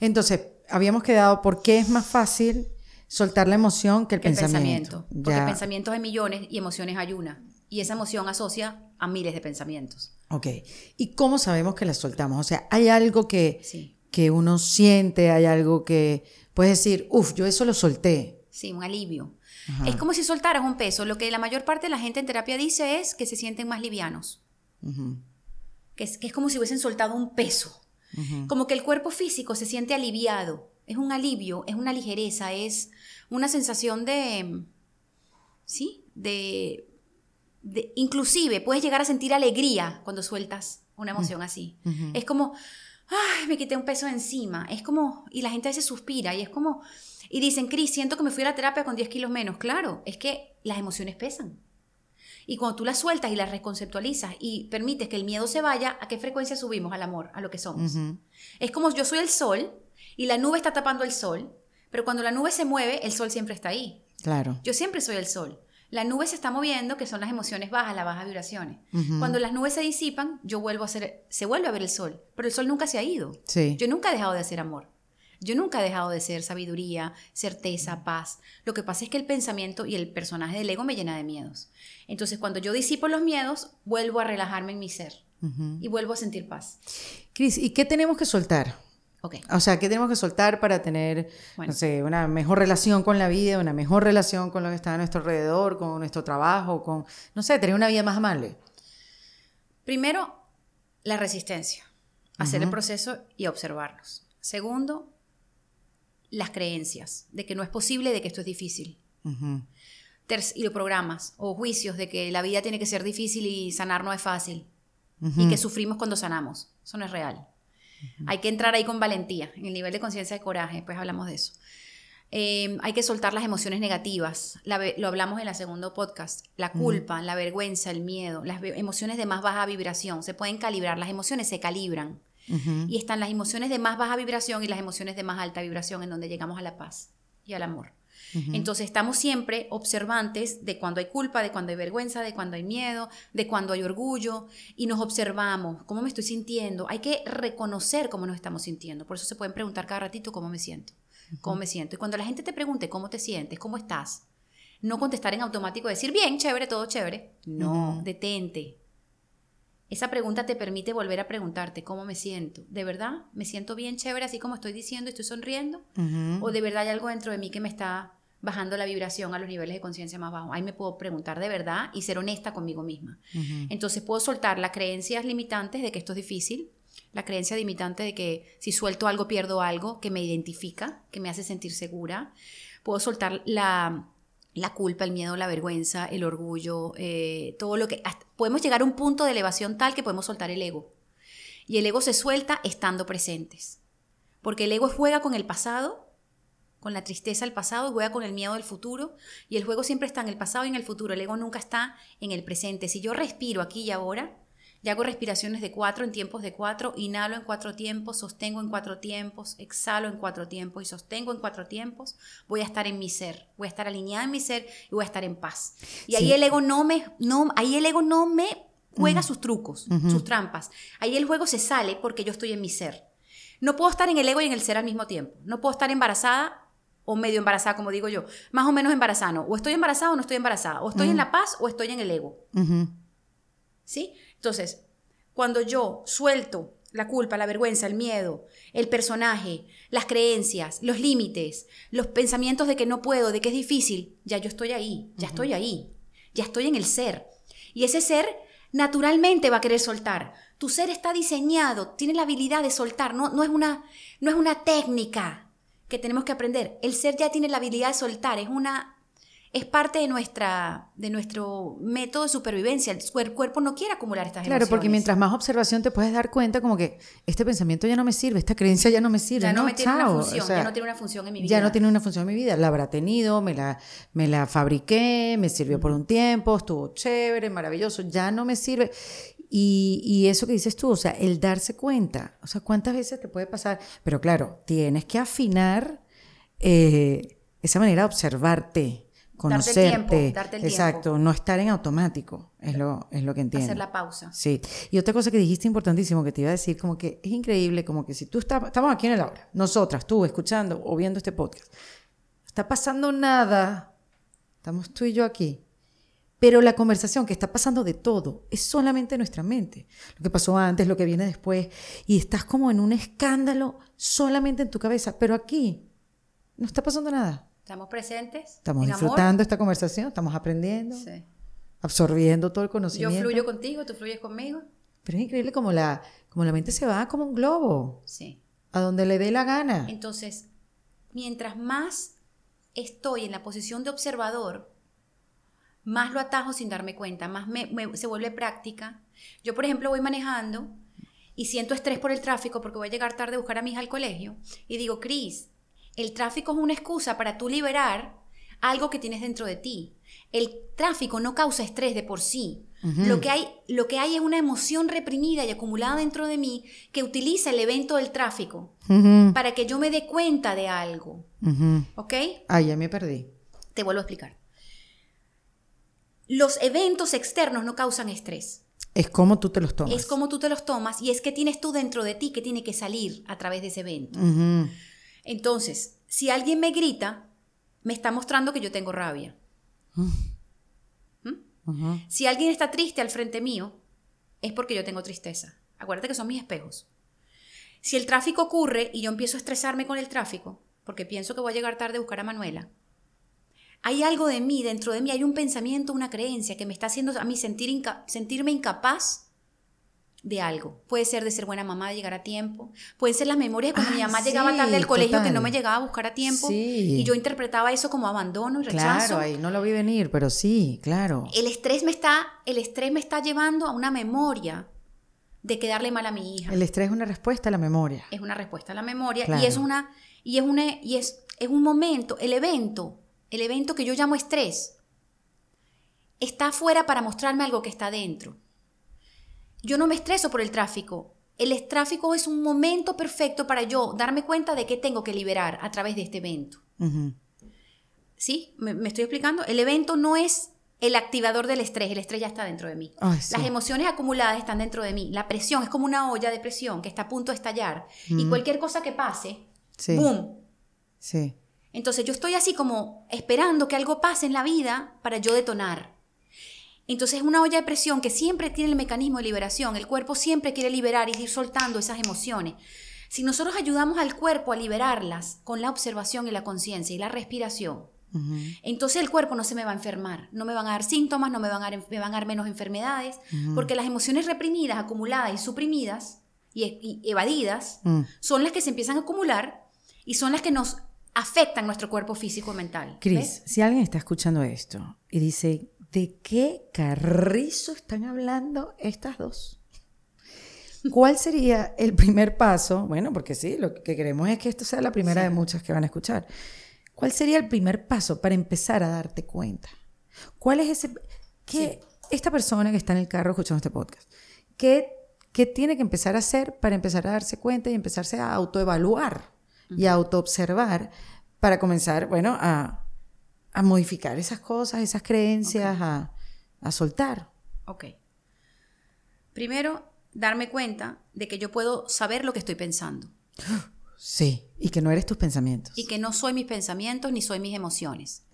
Entonces, habíamos quedado por qué es más fácil soltar la emoción que el que el pensamiento. pensamiento. Porque Ya. pensamientos hay millones y emociones hay una. Y esa emoción asocia a miles de pensamientos. Ok. ¿Y cómo sabemos que la soltamos? O sea, hay algo que, Sí. que uno siente, hay algo que puedes decir, uff, yo eso lo solté. Sí, un alivio. Ajá. Es como si soltaras un peso. Lo que la mayor parte de la gente en terapia dice es que se sienten más livianos. Que es, que es como si hubiesen soltado un peso. Como que el cuerpo físico se siente aliviado. Es un alivio, es una ligereza, es una sensación de... ¿Sí? De... de inclusive puedes llegar a sentir alegría cuando sueltas una emoción así. Es como, ay, me quité un peso de encima. Es como, y la gente a veces suspira y es como, y dicen, Cris, siento que me fui a la terapia con 10 kilos menos. Claro, es que las emociones pesan. Y cuando tú las sueltas y las reconceptualizas y permites que el miedo se vaya, ¿a qué frecuencia subimos? Al amor, a lo que somos. Es como yo soy el sol y la nube está tapando el sol, pero cuando la nube se mueve, el sol siempre está ahí. Claro. Yo siempre soy el sol. La nube se está moviendo, que son las emociones bajas, las bajas vibraciones. Cuando las nubes se disipan, yo vuelvo a ser, se vuelve a ver el sol, pero el sol nunca se ha ido. Sí. Yo nunca he dejado de hacer amor. Yo nunca he dejado de ser sabiduría, certeza, paz. Lo que pasa es que el pensamiento y el personaje del ego me llena de miedos. Entonces, cuando yo disipo los miedos, vuelvo a relajarme en mi ser y vuelvo a sentir paz. Cris, ¿y qué tenemos que soltar? Ok. O sea, ¿qué tenemos que soltar para tener, Bueno. no sé, una mejor relación con la vida, una mejor relación con lo que está a nuestro alrededor, con nuestro trabajo, con, no sé, tener una vida más amable? Primero, la resistencia, hacer el proceso y observarlos. Segundo, las creencias de que no es posible, de que esto es difícil. y los programas o juicios de que la vida tiene que ser difícil y sanar no es fácil. Y que sufrimos cuando sanamos. Eso no es real. Hay que entrar ahí con valentía, en el nivel de conciencia de coraje, pues hablamos de eso. Eh, hay que soltar las emociones negativas. lo hablamos en el segundo podcast. La culpa, la vergüenza, el miedo, las emociones de más baja vibración. Se pueden calibrar. Las emociones se calibran. Y están las emociones de más baja vibración y las emociones de más alta vibración en donde llegamos a la paz y al amor. Entonces estamos siempre observantes de cuando hay culpa, de cuando hay vergüenza, de cuando hay miedo, de cuando hay orgullo y nos observamos cómo me estoy sintiendo. Hay que reconocer cómo nos estamos sintiendo. Por eso se pueden preguntar cada ratito cómo me siento cómo me siento. Y cuando la gente te pregunte cómo te sientes, cómo estás, no contestar en automático, decir, bien, chévere, todo chévere. No, detente. Esa pregunta te permite volver a preguntarte cómo me siento. ¿De verdad me siento bien, chévere, así como estoy diciendo, estoy sonriendo? ¿O de verdad hay algo dentro de mí que me está bajando la vibración a los niveles de conciencia más bajos? Ahí me puedo preguntar de verdad y ser honesta conmigo misma. Entonces puedo soltar las creencias limitantes de que esto es difícil, la creencia limitante de que si suelto algo pierdo algo que me identifica, que me hace sentir segura. Puedo soltar la, culpa, el miedo, la vergüenza, el orgullo, eh, todo lo que... podemos llegar a un punto de elevación tal que podemos soltar el ego. Y el ego se suelta estando presentes. Porque el ego juega con el pasado, con la tristeza del pasado, juega con el miedo del futuro. Y el juego siempre está en el pasado y en el futuro. El ego nunca está en el presente. Si yo respiro aquí y ahora, y hago respiraciones de cuatro en tiempos de cuatro, inhalo en cuatro tiempos, sostengo en cuatro tiempos, exhalo en cuatro tiempos y sostengo en cuatro tiempos, voy a estar en mi ser, voy a estar alineada en mi ser y voy a estar en paz. Y ahí el ego no me, no, ahí el ego no me juega sus trucos, sus trampas. Ahí el juego se sale porque yo estoy en mi ser. No puedo estar en el ego y en el ser al mismo tiempo. No puedo estar embarazada o medio embarazada, como digo yo. Más o menos embarazada. O estoy embarazada o no estoy embarazada. O estoy en la paz o estoy en el ego. ¿Sí? Entonces, cuando yo suelto la culpa, la vergüenza, el miedo, el personaje, las creencias, los límites, los pensamientos de que no puedo, de que es difícil, ya yo estoy ahí, ya estoy ahí, ya estoy en el ser. Y ese ser naturalmente va a querer soltar. Tu ser está diseñado, tiene la habilidad de soltar, no, no, es, una, no es una técnica que tenemos que aprender. El ser ya tiene la habilidad de soltar, es una es parte de, nuestra, de nuestro método de supervivencia. El cuerpo no quiere acumular estas claro, porque mientras más observación te puedes dar cuenta como que este pensamiento ya no me sirve, esta creencia ya no me sirve. Ya no, me tiene una función, ya no tiene una función en mi vida. Ya no tiene una función en mi vida. La habrá tenido, me la, me la fabriqué, me sirvió por un tiempo, estuvo chévere, maravilloso, ya no me sirve. Y, y, eso que dices tú, o sea, el darse cuenta, o sea, ¿cuántas veces te puede pasar? Pero claro, tienes que afinar eh, esa manera de observarte conocerte. Darte tiempo, darte el Exacto, no estar en automático, es lo, es lo que entiendo. Hacer la pausa. Sí. Y otra cosa que dijiste importantísimo que te iba a decir, como que es increíble, como que si tú estás, estamos aquí en el aula, nosotras, tú escuchando o viendo este podcast, está pasando nada, estamos tú y yo aquí, pero la conversación que está pasando de todo es solamente nuestra mente. Lo que pasó antes, lo que viene después, y estás como en un escándalo solamente en tu cabeza, pero aquí no está pasando nada. Estamos presentes. Estamos disfrutando esta conversación, estamos aprendiendo, absorbiendo todo el conocimiento. Yo fluyo contigo, tú fluyes conmigo. Pero es increíble como la, como la mente se va como un globo. Sí. A donde le dé la gana. Entonces, mientras más estoy en la posición de observador, más lo atajo sin darme cuenta, más se vuelve práctica. Yo, por ejemplo, voy manejando y siento estrés por el tráfico porque voy a llegar tarde a buscar a mi hija al colegio y digo, Cris, el tráfico es una excusa para tú liberar algo que tienes dentro de ti. El tráfico no causa estrés de por sí. lo, que hay, lo que hay es una emoción reprimida y acumulada dentro de mí que utiliza el evento del tráfico para que yo me dé cuenta de algo. ¿Ok? Ah, ya me perdí. Te vuelvo a explicar. Los eventos externos no causan estrés. Es como tú te los tomas. Es como tú te los tomas y es que tienes tú dentro de ti que tiene que salir a través de ese evento. Entonces, si alguien me grita, me está mostrando que yo tengo rabia. ¿Mm? Si alguien está triste al frente mío, es porque yo tengo tristeza. Acuérdate que son mis espejos. Si el tráfico ocurre y yo empiezo a estresarme con el tráfico, porque pienso que voy a llegar tarde a buscar a Manuela, hay algo de mí, dentro de mí hay un pensamiento, una creencia que me está haciendo a mí sentir sentirme incapaz de algo. Puede ser de ser buena mamá, de llegar a tiempo. Pueden ser las memorias de cuando mi Ah, mamá sí, llegaba tarde al colegio que no me llegaba a buscar a tiempo. Sí. Y yo interpretaba eso como abandono y rechazo. Claro, ahí no lo vi venir, pero sí, claro. El estrés me está, el estrés me está llevando a una memoria de quedarle mal a mi hija. El estrés es una respuesta a la memoria. es una respuesta a la memoria Claro. y es una y es una y es, es un momento, el evento, el evento que yo llamo estrés está afuera para mostrarme algo que está dentro. Yo no me estreso por el tráfico. El tráfico es un momento perfecto para yo darme cuenta de que tengo que liberar a través de este evento. ¿Sí? ¿Me, me estoy explicando? El evento no es el activador del estrés, el estrés ya está dentro de mí. Ay, sí. Las emociones acumuladas están dentro de mí. La presión es como una olla de presión que está a punto de estallar. Y cualquier cosa que pase, Sí. ¡boom! Sí. Entonces yo estoy así como esperando que algo pase en la vida para yo detonar. Entonces es una olla de presión que siempre tiene el mecanismo de liberación. El cuerpo siempre quiere liberar y ir soltando esas emociones. Si nosotros ayudamos al cuerpo a liberarlas con la observación y la conciencia y la respiración, entonces el cuerpo no se me va a enfermar, no me van a dar síntomas, no me van a dar, me van a dar menos enfermedades, porque las emociones reprimidas, acumuladas y suprimidas y, y evadidas Mm. son las que se empiezan a acumular y son las que nos afectan nuestro cuerpo físico y mental. Cris, si alguien está escuchando esto y dice, ¿de qué carrizo están hablando estas dos? ¿Cuál sería el primer paso? Bueno, porque sí, lo que queremos es que esto sea la primera de muchas que van a escuchar. ¿Cuál sería el primer paso para empezar a darte cuenta? ¿Cuál es ese... que esta persona que está en el carro escuchando este podcast, ¿qué, qué tiene que empezar a hacer para empezar a darse cuenta y empezarse a autoevaluar y a autoobservar para comenzar, bueno, a, a modificar esas cosas, esas creencias, a, a soltar? Ok. Primero, darme cuenta de que yo puedo saber lo que estoy pensando Sí, y que no eres tus pensamientos. y que no soy mis pensamientos ni soy mis emociones.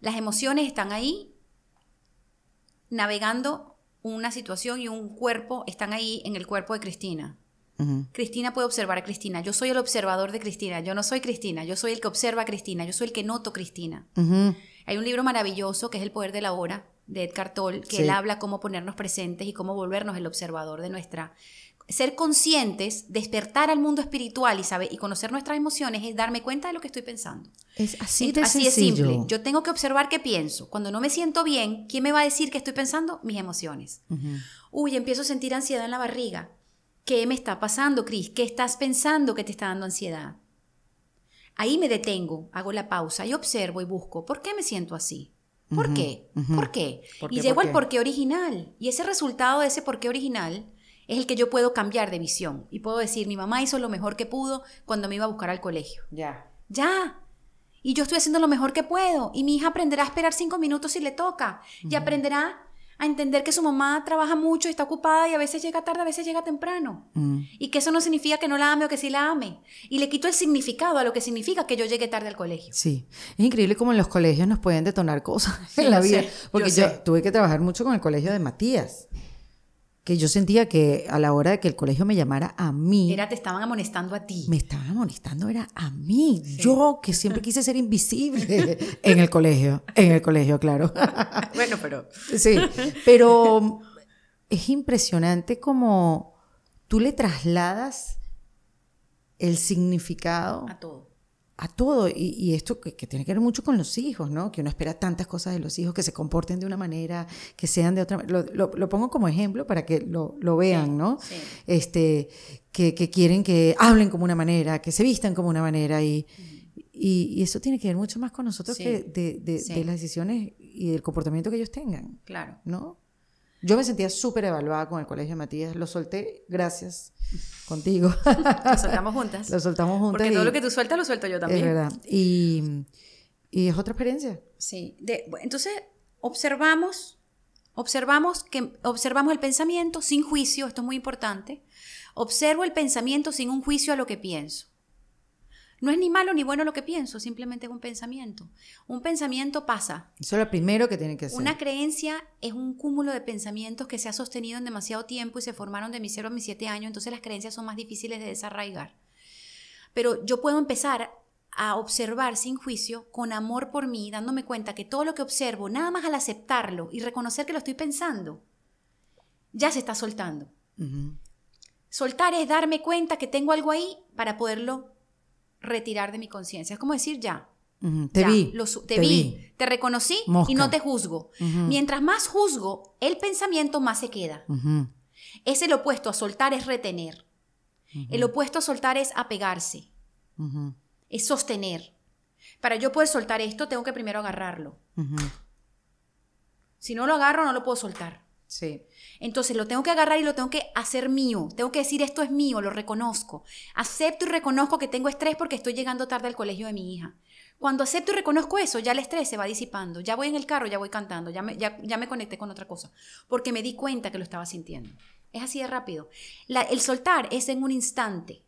Las emociones están ahí navegando una situación y un cuerpo están ahí en el cuerpo de Cristina. Cristina puede observar a Cristina. Yo soy el observador de Cristina. Yo no soy Cristina. Yo soy el que observa a Cristina. Yo soy el que noto Cristina. Hay un libro maravilloso que es El poder de la hora de Edgar Tolle, que Sí. él habla cómo ponernos presentes y cómo volvernos el observador de nuestra ser conscientes, despertar al mundo espiritual y saber y conocer nuestras emociones es darme cuenta de lo que estoy pensando. Es así de Así es simple. Yo tengo que observar qué pienso. Cuando no me siento bien, ¿quién me va a decir qué estoy pensando? Mis emociones. Ujú. Uy, empiezo a sentir ansiedad en la barriga. ¿Qué me está pasando, Cris? ¿Qué estás pensando que te está dando ansiedad? Ahí me detengo, hago la pausa y observo y busco. ¿Por qué me siento así? ¿Por qué? ¿Por qué? ¿Por y llego por al qué? porqué original. Y ese resultado de ese porqué original es el que yo puedo cambiar de visión. Y puedo decir, mi mamá hizo lo mejor que pudo cuando me iba a buscar al colegio. Ya. Ya. Y yo estoy haciendo lo mejor que puedo. Y mi hija aprenderá a esperar cinco minutos si le toca. Y aprenderá a entender que su mamá trabaja mucho y está ocupada y a veces llega tarde, a veces llega temprano. Mm. Y que eso no significa que no la ame o que sí la ame. Y le quito el significado a lo que significa que yo llegue tarde al colegio. Sí, es increíble cómo en los colegios nos pueden detonar cosas Sí, en la vida. sé, porque yo tuve que trabajar mucho con el colegio de Matías. Que yo sentía que a la hora de que el colegio me llamara a mí, Era, te estaban amonestando a ti. me estaban amonestando, era a mí. Yo que siempre quise ser invisible en el colegio. En el colegio, claro. Bueno, pero... Sí, pero es impresionante como tú le trasladas el significado A todo. A todo. Y, y esto que, que tiene que ver mucho con los hijos, ¿no? Que uno espera tantas cosas de los hijos, que se comporten de una manera, que sean de otra manera. Lo, lo- lo pongo como ejemplo para que lo, lo vean, ¿no? sí. Este, que, que quieren que hablen como una manera, que se vistan como una manera. Y, y, y eso tiene que ver mucho más con nosotros Sí, que de, de las decisiones y del comportamiento que ellos tengan, Claro. ¿no? Yo me sentía súper evaluada con el colegio de Matías. Lo solté gracias contigo. Lo soltamos juntas. lo soltamos juntas. Porque todo lo que tú sueltas lo suelto yo es también. verdad. Y, y es otra experiencia. Sí. De- entonces, observamos, observamos, que, observamos el pensamiento sin juicio, esto es muy importante. Observo el pensamiento sin un juicio a lo que pienso. No es ni malo ni bueno lo que pienso, simplemente es un pensamiento. Un pensamiento pasa. Eso es lo primero que tienen que hacer. Una creencia es un cúmulo de pensamientos que se ha sostenido en demasiado tiempo y se formaron de mis 0 a mis 7 años, entonces las creencias son más difíciles de desarraigar. Pero yo puedo empezar a observar sin juicio, con amor por mí, dándome cuenta que todo lo que observo, nada más al aceptarlo y reconocer que lo estoy pensando, ya se está soltando. Soltar es darme cuenta que tengo algo ahí para poderlo retirar de mi conciencia. Es como decir ya. Te ya, vi. lo su- te, vi, te reconocí Mosca. y no te juzgo. Mientras más juzgo, el pensamiento más se queda. Es el opuesto a soltar es retener. El opuesto a soltar es apegarse, es sostener. Para yo poder soltar esto, tengo que primero agarrarlo. Si no lo agarro, no lo puedo soltar. Sí. Entonces lo tengo que agarrar y lo tengo que hacer mío. Tengo que decir esto es mío, lo reconozco. Acepto y reconozco que tengo estrés porque estoy llegando tarde al colegio de mi hija. Cuando acepto y reconozco eso, ya el estrés se va disipando. Ya voy en el carro, ya voy cantando, ya me, ya, ya me conecté con otra cosa. Porque me di cuenta que lo estaba sintiendo. Es así de rápido. La- el soltar es en un instante.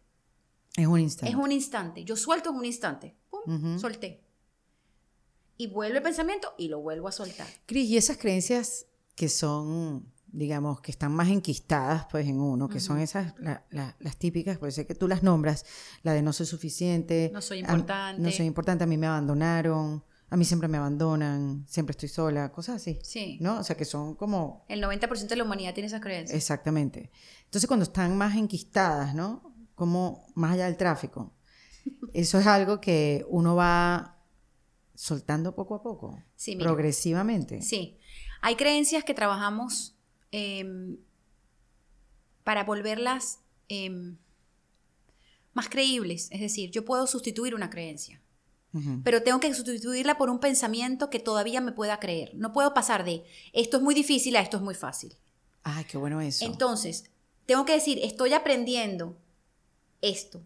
Es un instante. Es un instante. Yo suelto en un instante. Pum, solté. Y vuelve el pensamiento y lo vuelvo a soltar. Cris, y esas creencias que son, digamos, que están más enquistadas pues en uno, que son esas, la- la- las típicas, pues sé que tú las nombras, la de no soy suficiente. No soy a- importante. no soy importante, a mí me abandonaron, a mí siempre me abandonan, siempre estoy sola, cosas así. Sí. ¿No? O sea, que son como El 90% de la humanidad tiene esas creencias. Exactamente. Entonces, cuando están más enquistadas, ¿no? Como más allá del tráfico, eso es algo que uno va soltando poco a poco, Sí, mira. progresivamente. Sí. Hay creencias que trabajamos em, para volverlas em, más creíbles. Es decir, yo puedo sustituir una creencia, pero tengo que sustituirla por un pensamiento que todavía me pueda creer. No puedo pasar de esto es muy difícil a esto es muy fácil. Ay, qué bueno eso. Entonces, tengo que decir, estoy aprendiendo esto.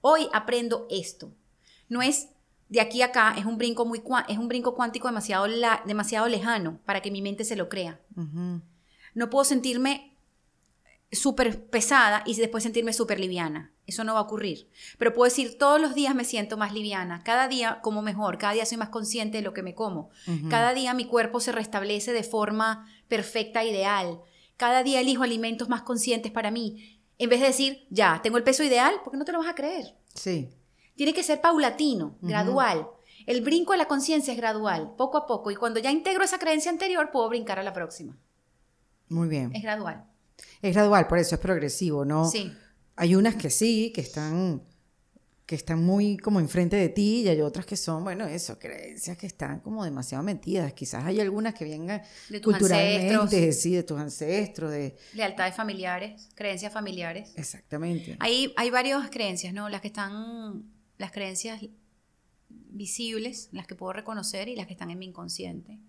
Hoy aprendo esto. No es de aquí a acá, es un brinco muy es un brinco cuántico demasiado la- demasiado lejano para que mi mente se lo crea. No puedo sentirme súper pesada y después sentirme súper liviana. Eso no va a ocurrir. Pero puedo decir, todos los días me siento más liviana, cada día como mejor, cada día soy más consciente de lo que me como, cada día mi cuerpo se restablece de forma perfecta, ideal, cada día elijo alimentos más conscientes para mí. En vez de decir, ya, tengo el peso ideal, porque no te lo vas a creer. Sí. Tiene que ser paulatino, gradual. El brinco a la conciencia es gradual, poco a poco. Y cuando ya integro esa creencia anterior, puedo brincar a la próxima. Muy bien. Es gradual. Es gradual, por eso es progresivo, ¿no? Sí. Hay unas que sí, que están que están muy como enfrente de ti y hay otras que son, bueno, eso, creencias que están como demasiado metidas. Quizás hay algunas que vengan De tus culturalmente, ancestros. sí, de tus ancestros, de... Lealtades familiares, creencias familiares. Exactamente. Hay, hay varias creencias, ¿no? Las que están, las creencias visibles, las que puedo reconocer y las que están en mi inconsciente,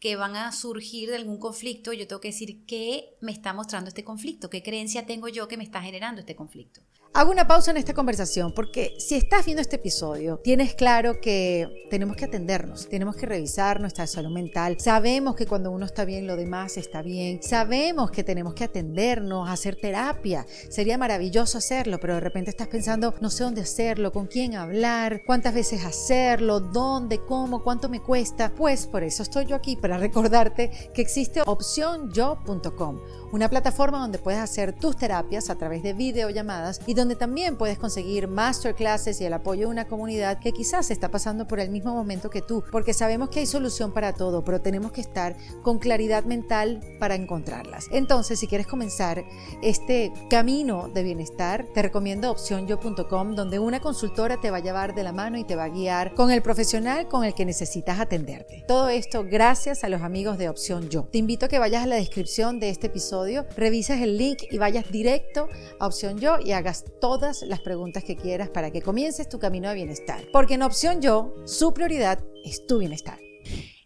que van a surgir de algún conflicto. Yo tengo que decir qué me está mostrando este conflicto, qué creencia tengo yo que me está generando este conflicto. Hago una pausa en esta conversación porque si estás viendo este episodio, tienes claro que tenemos que atendernos, tenemos que revisar nuestra salud mental. Sabemos que cuando uno está bien, lo demás está bien. Sabemos que tenemos que atendernos, hacer terapia. Sería maravilloso hacerlo, pero de repente estás pensando, no sé dónde hacerlo, con quién hablar, cuántas veces hacerlo, dónde, cómo, cuánto me cuesta. Pues por eso estoy yo aquí, para recordarte que existe opcionyo.com una plataforma donde puedes hacer tus terapias a través de videollamadas y donde también puedes conseguir masterclasses y el apoyo de una comunidad que quizás está pasando por el mismo momento que tú, porque sabemos que hay solución para todo, pero tenemos que estar con claridad mental para encontrarlas. Entonces, si quieres comenzar este camino de bienestar, te recomiendo opcionyo.com, donde una consultora te va a llevar de la mano y te va a guiar con el profesional con el que necesitas atenderte. Todo esto gracias a los amigos de Opción Yo. Te invito a que vayas a la descripción de este episodio revises el link y vayas directo a Opción Yo y hagas todas las preguntas que quieras para que comiences tu camino de bienestar. Porque en Opción Yo, su prioridad es tu bienestar.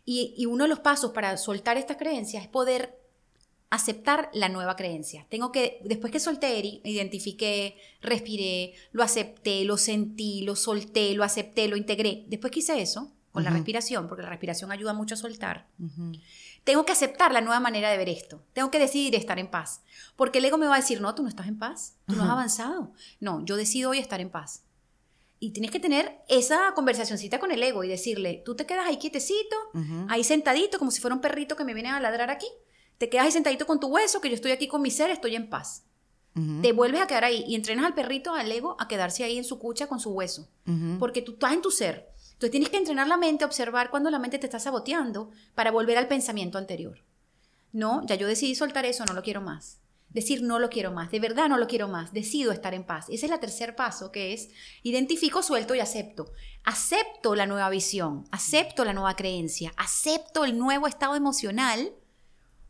Y, y uno de los pasos para soltar estas creencias es poder aceptar la nueva creencia. Tengo que, después que solté, Eri, identifiqué, respiré, lo acepté, lo sentí, lo solté, lo acepté, lo integré. Después que hice eso, con la Ujú. respiración, porque la respiración ayuda mucho a soltar, tengo que aceptar la nueva manera de ver esto. Tengo que decidir estar en paz. Porque el ego me va a decir, no, tú no estás en paz, tú no has avanzado. No, yo decido hoy estar en paz. Y tienes que tener esa conversacioncita con el ego y decirle, tú te quedas ahí quietecito, ahí sentadito, como si fuera un perrito que me viene a ladrar aquí. Te quedas ahí sentadito con tu hueso, que yo estoy aquí con mi ser, estoy en paz. Te vuelves a quedar ahí y entrenas al perrito, al ego, a quedarse ahí en su cucha con su hueso. Porque tú estás en tu ser. Entonces tienes que entrenar la mente, observar cuando la mente te está saboteando para volver al pensamiento anterior. No, ya yo decidí soltar eso, no lo quiero más. Decir no lo quiero más, de verdad no lo quiero más, decido estar en paz. Ese es el tercer paso que es identifico, suelto y acepto. Acepto la nueva visión, acepto la nueva creencia, acepto el nuevo estado emocional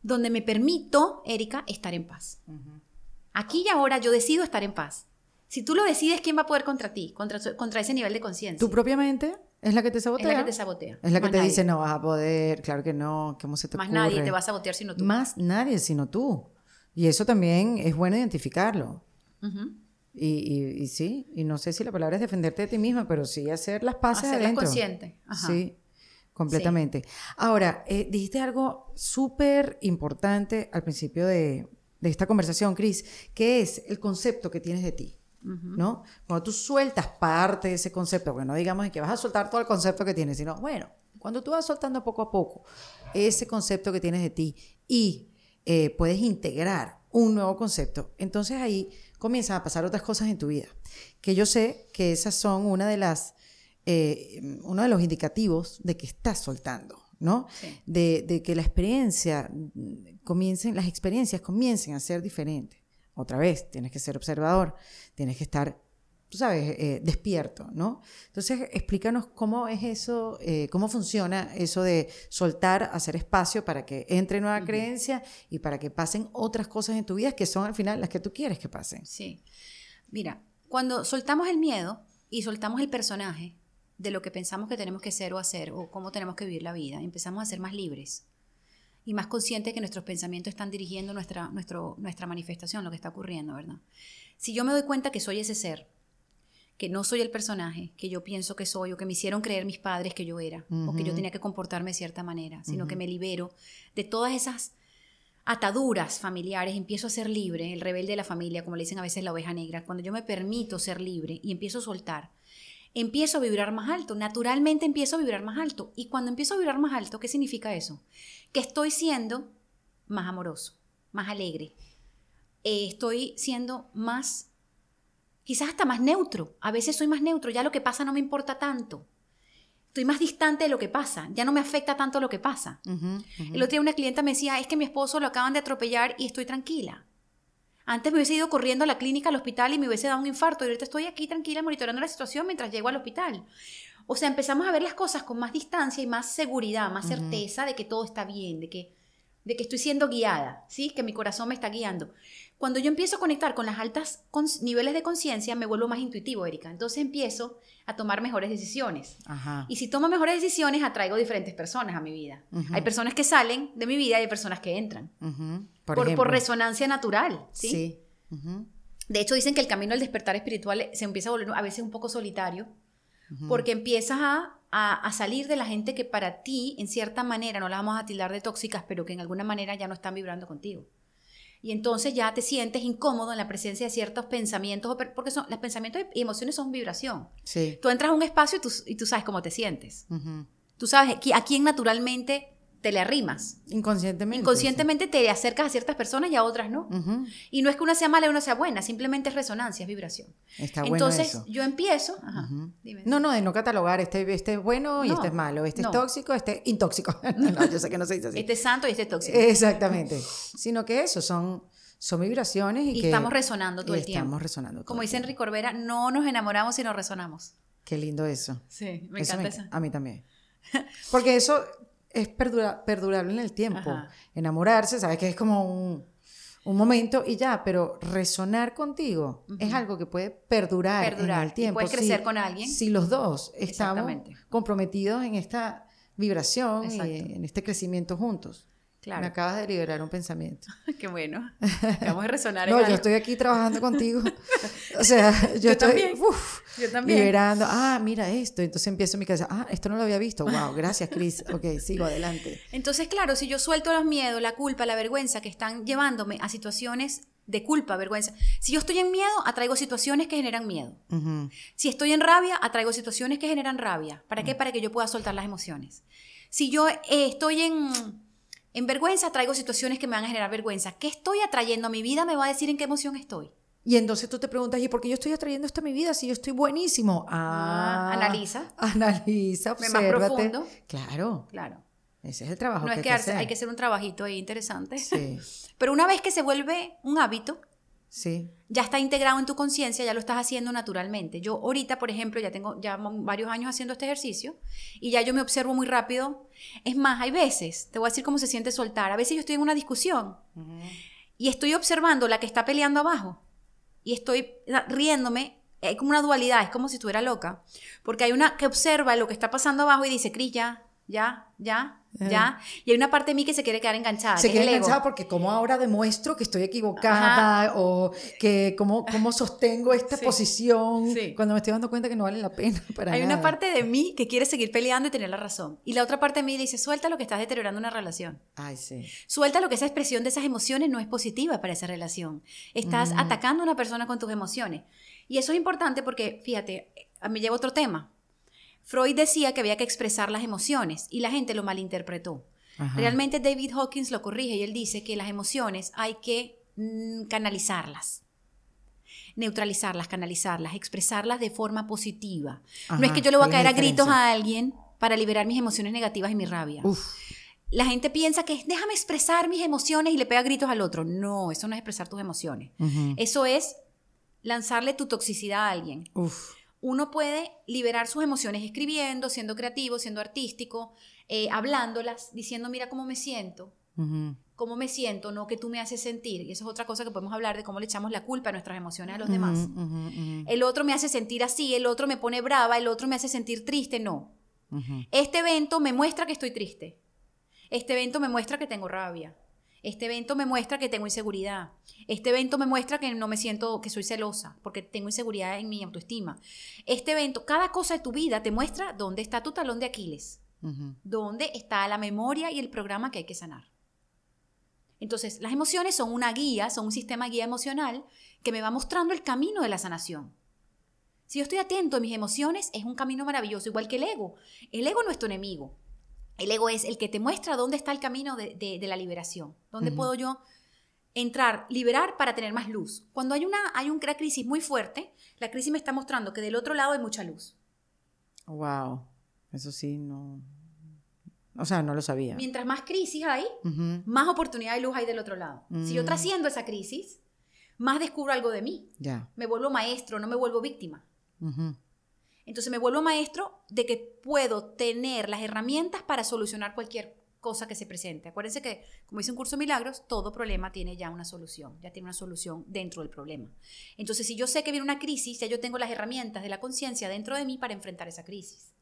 donde me permito, Erika, estar en paz. Aquí y ahora yo decido estar en paz. Si tú lo decides, ¿quién va a poder contra ti, contra, contra ese nivel de conciencia? ¿Tú propiamente? ¿Es la que te sabotea? Es la que te sabotea. Es la que te dice, no vas a poder, claro que no, ¿cómo se te Más nadie te va a sabotear sino tú. Más nadie sino tú. Y eso también es bueno identificarlo. y, sí, y no sé si la palabra es defenderte de ti misma, pero sí hacer las paces Hacerlas adentro. consciente. Sí, completamente. Ahora, eh, dijiste algo súper importante al principio de, esta conversación, Cris, que es el concepto que tienes de ti. ¿No? Cuando tú sueltas parte de ese concepto, bueno, no digamos que vas a soltar todo el concepto que tienes, sino, bueno, cuando tú vas soltando poco a poco ese concepto que tienes de ti y eh, puedes integrar un nuevo concepto, entonces ahí comienzan a pasar otras cosas en tu vida. Que yo sé que esas son una de las, eh, uno de los indicativos de que estás soltando, ¿no? De, de, que la experiencia comiencen, las experiencias comiencen a ser diferentes. Otra vez, tienes que ser observador, tienes que estar tú sabes, eh, despierto, ¿no? Entonces, explícanos cómo es eso, eh, cómo funciona eso de soltar, hacer espacio para que entre nueva creencia y para que pasen otras cosas en tu vida que son al final las que tú quieres que pasen. Sí. Mira, cuando soltamos el miedo y soltamos el personaje de lo que pensamos que tenemos que ser o hacer o cómo tenemos que vivir la vida, empezamos a ser más libres y más conscientes que nuestros pensamientos están dirigiendo nuestra, nuestro, nuestra manifestación, lo que está ocurriendo, ¿verdad? Si yo me doy cuenta que soy ese ser, que no soy el personaje que yo pienso que soy o que me hicieron creer mis padres que yo era o que yo tenía que comportarme de cierta manera, sino que me libero de todas esas ataduras familiares, empiezo a ser libre, el rebelde de la familia, como le dicen a veces la oveja negra, cuando yo me permito ser libre y empiezo a soltar, empiezo a vibrar más alto, naturalmente empiezo a vibrar más alto. Y cuando empiezo a vibrar más alto, ¿qué significa eso? Que estoy siendo más amoroso, más alegre, eh, estoy siendo más quizás hasta más neutro. A veces soy más neutro, ya lo que pasa no me importa tanto. Estoy más distante de lo que pasa, ya no me afecta tanto lo que pasa. El otro día una clienta me decía, es que mi esposo lo acaban de atropellar y estoy tranquila. Antes me hubiese ido corriendo a la clínica, al hospital y me hubiese dado un infarto y ahorita estoy aquí tranquila monitoreando la situación mientras llego al hospital. O sea, empezamos a ver las cosas con más distancia y más seguridad, más certeza de que todo está bien, de que, de que estoy siendo guiada, ¿sí? Que mi corazón me está guiando. Cuando yo empiezo a conectar con las altas niveles de conciencia, me vuelvo más intuitivo, Erika. Entonces empiezo a tomar mejores decisiones. Y si tomo mejores decisiones, atraigo diferentes personas a mi vida. Hay personas que salen de mi vida y hay personas que entran. por, resonancia natural. Sí. De hecho, dicen que el camino al despertar espiritual se empieza a volver a veces un poco solitario, porque empiezas a, a, salir de la gente que para ti, en cierta manera, no la vamos a tildar de tóxicas, pero que en alguna manera ya no están vibrando contigo y entonces ya te sientes incómodo en la presencia de ciertos pensamientos, porque son, los pensamientos y emociones son vibración. Sí. Tú entras a un espacio y tú, y tú sabes cómo te sientes. Tú sabes a quién naturalmente te le arrimas. Inconscientemente. Inconscientemente te acercas a ciertas personas y a otras no. Y no es que una sea mala y una sea buena, simplemente es resonancia, es vibración. Está bueno Entonces yo empiezo. No, no, de no catalogar, este, este es bueno y este es malo, este es tóxico, este es intóxico. no, yo sé que no se dice así. Este es santo y este es tóxico. Exactamente. Sino que eso son son vibraciones y, y estamos resonando todo el tiempo. Estamos resonando. Como dice Enrique Corbera, no nos enamoramos sino resonamos. Qué lindo eso. Sí, me encanta eso. A mí también. Porque eso es perdurable en el tiempo. Enamorarse, sabes que es como un, momento y ya, pero resonar contigo es algo que puede perdurar, en el tiempo. puede crecer con alguien. Si los dos estamos comprometidos en esta vibración y en este crecimiento juntos. Me acabas de liberar un pensamiento. Qué bueno. Vamos a resonar. no, yo estoy aquí trabajando contigo. O sea, yo, estoy también. yo también. liberando. Ah, mira esto. Entonces empiezo mi casa. Ah, esto no lo había visto. Wow, gracias, Cris. Ok, sigo adelante. Entonces, claro, si yo suelto los miedos, la culpa, la vergüenza que están llevándome a situaciones de culpa, vergüenza. Si yo estoy en miedo, atraigo situaciones que generan miedo. Si estoy en rabia, atraigo situaciones que generan rabia. ¿Para qué? Para que yo pueda soltar las emociones. Si yo eh, estoy en en vergüenza traigo situaciones que me van a generar vergüenza. ¿Qué estoy atrayendo a mi vida? Me va a decir en qué emoción estoy. Y entonces tú te preguntas, ¿y por qué yo estoy atrayendo esto a mi vida si yo estoy buenísimo? Ah, analiza. Analiza, obsérvate. más profundo. Claro. Claro. Ese es el trabajo No que es que hay que hacer un trabajito ahí interesante. Sí, Pero una vez que se vuelve un hábito, sí. ya está integrado en tu conciencia, ya lo estás haciendo naturalmente. Yo ahorita, por ejemplo, ya tengo ya varios años haciendo este ejercicio y ya yo me observo muy rápido. Es más, hay veces, te voy a decir cómo se siente soltar. A veces yo estoy en una discusión y estoy observando la que está peleando abajo y estoy riéndome. Hay como una dualidad, es como si estuviera loca. Porque hay una que observa lo que está pasando abajo y dice, Cris, ya, ya, ya, ya. Y hay una parte de mí que se quiere quedar enganchada. Se que ego. enganchada porque como ahora demuestro que estoy equivocada o que cómo, cómo sostengo esta Sí. posición Sí. cuando me estoy dando cuenta que no vale la pena para Hay nada. una parte de mí que quiere seguir peleando y tener la razón. Y la otra parte de mí dice, suelta lo que estás deteriorando una relación. Ay, sí. Suelta lo que esa expresión de esas emociones no es positiva para esa relación. Estás atacando a una persona con tus emociones. Y eso es importante porque, fíjate, a me lleva otro tema. Freud decía que había que expresar las emociones y la gente lo malinterpretó. Ajá. Realmente David Hawkins lo corrige y él dice que las emociones hay que mm, canalizarlas. Neutralizarlas, canalizarlas, expresarlas de forma positiva. no es que yo le voy a ¿cuál es caer a gritos a alguien para liberar mis emociones negativas y mi rabia. Uf, La gente piensa que es déjame expresar mis emociones y le pega gritos al otro. No, eso no es expresar tus emociones. Eso es lanzarle tu toxicidad a alguien. uf. Uno puede liberar sus emociones escribiendo, siendo creativo, siendo artístico, eh, hablándolas, diciendo, mira cómo me siento, cómo me siento, no que tú me haces sentir. Y eso es otra cosa que podemos hablar de cómo le echamos la culpa a nuestras emociones a los demás. El otro me hace sentir así, el otro me pone brava, el otro me hace sentir triste. No, este evento me muestra que estoy triste. Este evento me muestra que tengo rabia. Este evento me muestra que tengo inseguridad. Este evento me muestra que no me siento, que soy celosa, porque tengo inseguridad en mi autoestima. Este evento, cada cosa de tu vida te muestra dónde está tu talón de Aquiles, dónde está la memoria y el programa que hay que sanar. Entonces, las emociones son una guía, son un sistema guía emocional que me va mostrando el camino de la sanación. Si yo estoy atento a mis emociones, es un camino maravilloso, igual que el ego. El ego no es tu enemigo. El ego es el que te muestra dónde está el camino de, de- de la liberación. ¿Dónde puedo yo entrar, liberar para tener más luz? Cuando hay una, hay una crisis muy fuerte, la crisis me está mostrando que del otro lado hay mucha luz. Wow. Eso sí, no. O sea, no lo sabía. Mientras más crisis hay, más oportunidad de luz hay del otro lado. Si yo Mm. trasciendo esa crisis, más descubro algo de mí. Ya. Me vuelvo maestro, no me vuelvo víctima. Ujú. Entonces me vuelvo maestro de que puedo tener las herramientas para solucionar cualquier cosa que se presente. Acuérdense que, como dice un curso de milagros, todo problema tiene ya una solución, ya tiene una solución dentro del problema. Entonces, si yo sé que viene una crisis, ya yo tengo las herramientas de la conciencia dentro de mí para enfrentar esa crisis.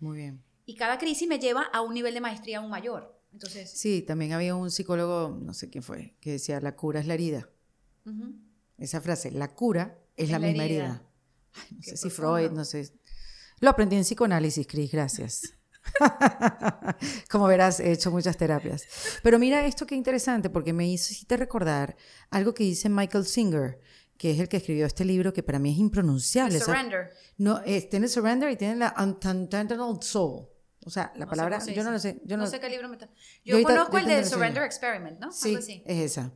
Muy bien. Y cada crisis me lleva a un nivel de maestría aún mayor. Entonces, Sí, también había un psicólogo, no sé quién fue, que decía, la cura es la herida. Esa frase, la cura es, Es la, la misma herida. herida. Ay, no Qué sé si. Freud, no sé. Lo aprendí en psicoanálisis, Cris, gracias. Como verás, he hecho muchas terapias. Pero mira esto qué interesante, porque me hiciste recordar algo que dice Michael Singer, que es el que escribió este libro que para mí es impronunciable. El surrender. No, es- tiene surrender y tiene la unconditional soul. O sea, la No palabra, se yo no lo sé. Yo no, no, sé qué libro me está. Yo Yo, ahorita- conozco el de Surrender. Experiment, ¿no? Sí, es esa.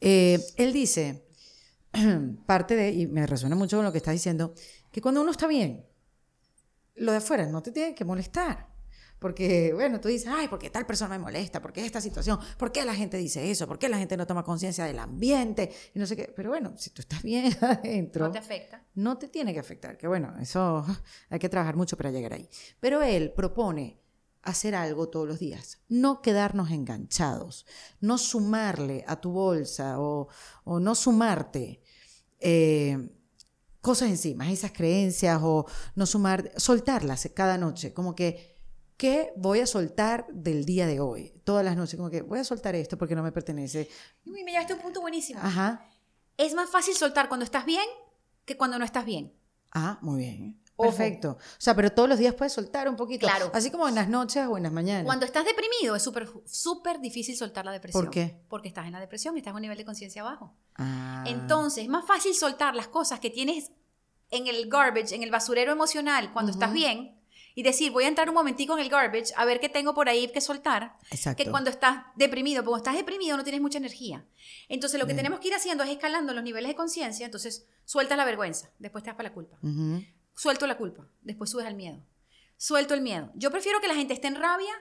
Eh, él dice, parte de, y me resuena mucho con lo que está diciendo, que cuando uno está bien, lo de afuera no te tiene que molestar. Porque, bueno, tú dices, ay, ¿por qué tal persona me molesta? ¿Por qué esta situación? ¿Por qué la gente dice eso? ¿Por qué la gente no toma conciencia del ambiente? Y no sé qué. Pero bueno, si tú estás bien adentro, No te afecta. no te tiene que afectar. Que bueno, eso hay que trabajar mucho para llegar ahí. Pero él propone hacer algo todos los días, no quedarnos enganchados, no sumarle a tu bolsa o, o no sumarte eh, cosas encima, esas creencias o no sumar, soltarlas cada noche, como que, ¿qué voy a soltar del día de hoy? Todas las noches, como que voy a soltar esto porque no me pertenece. Uy, me llevaste a un punto buenísimo. Ajá. Es más fácil soltar cuando estás bien que cuando no estás bien. Ah, muy bien. Perfecto. O sea, pero todos los días puedes soltar un poquito. Claro. Así como en las noches o en las mañanas. Cuando estás deprimido es súper súper difícil soltar la depresión. ¿Por qué? Porque estás en la depresión, estás en un nivel de conciencia bajo. Ah. Entonces, es más fácil soltar las cosas que tienes en el garbage, en el basurero emocional, cuando estás bien, y decir, voy a entrar un momentico en el garbage a ver qué tengo por ahí que soltar, Exacto. que cuando estás deprimido, porque estás deprimido no tienes mucha energía. Entonces, lo que Bien. tenemos que ir haciendo es escalando los niveles de conciencia, entonces sueltas la vergüenza, después te das para la culpa. Ujú. Suelto la culpa, después subes al miedo. Suelto el miedo. Yo prefiero que la gente esté en rabia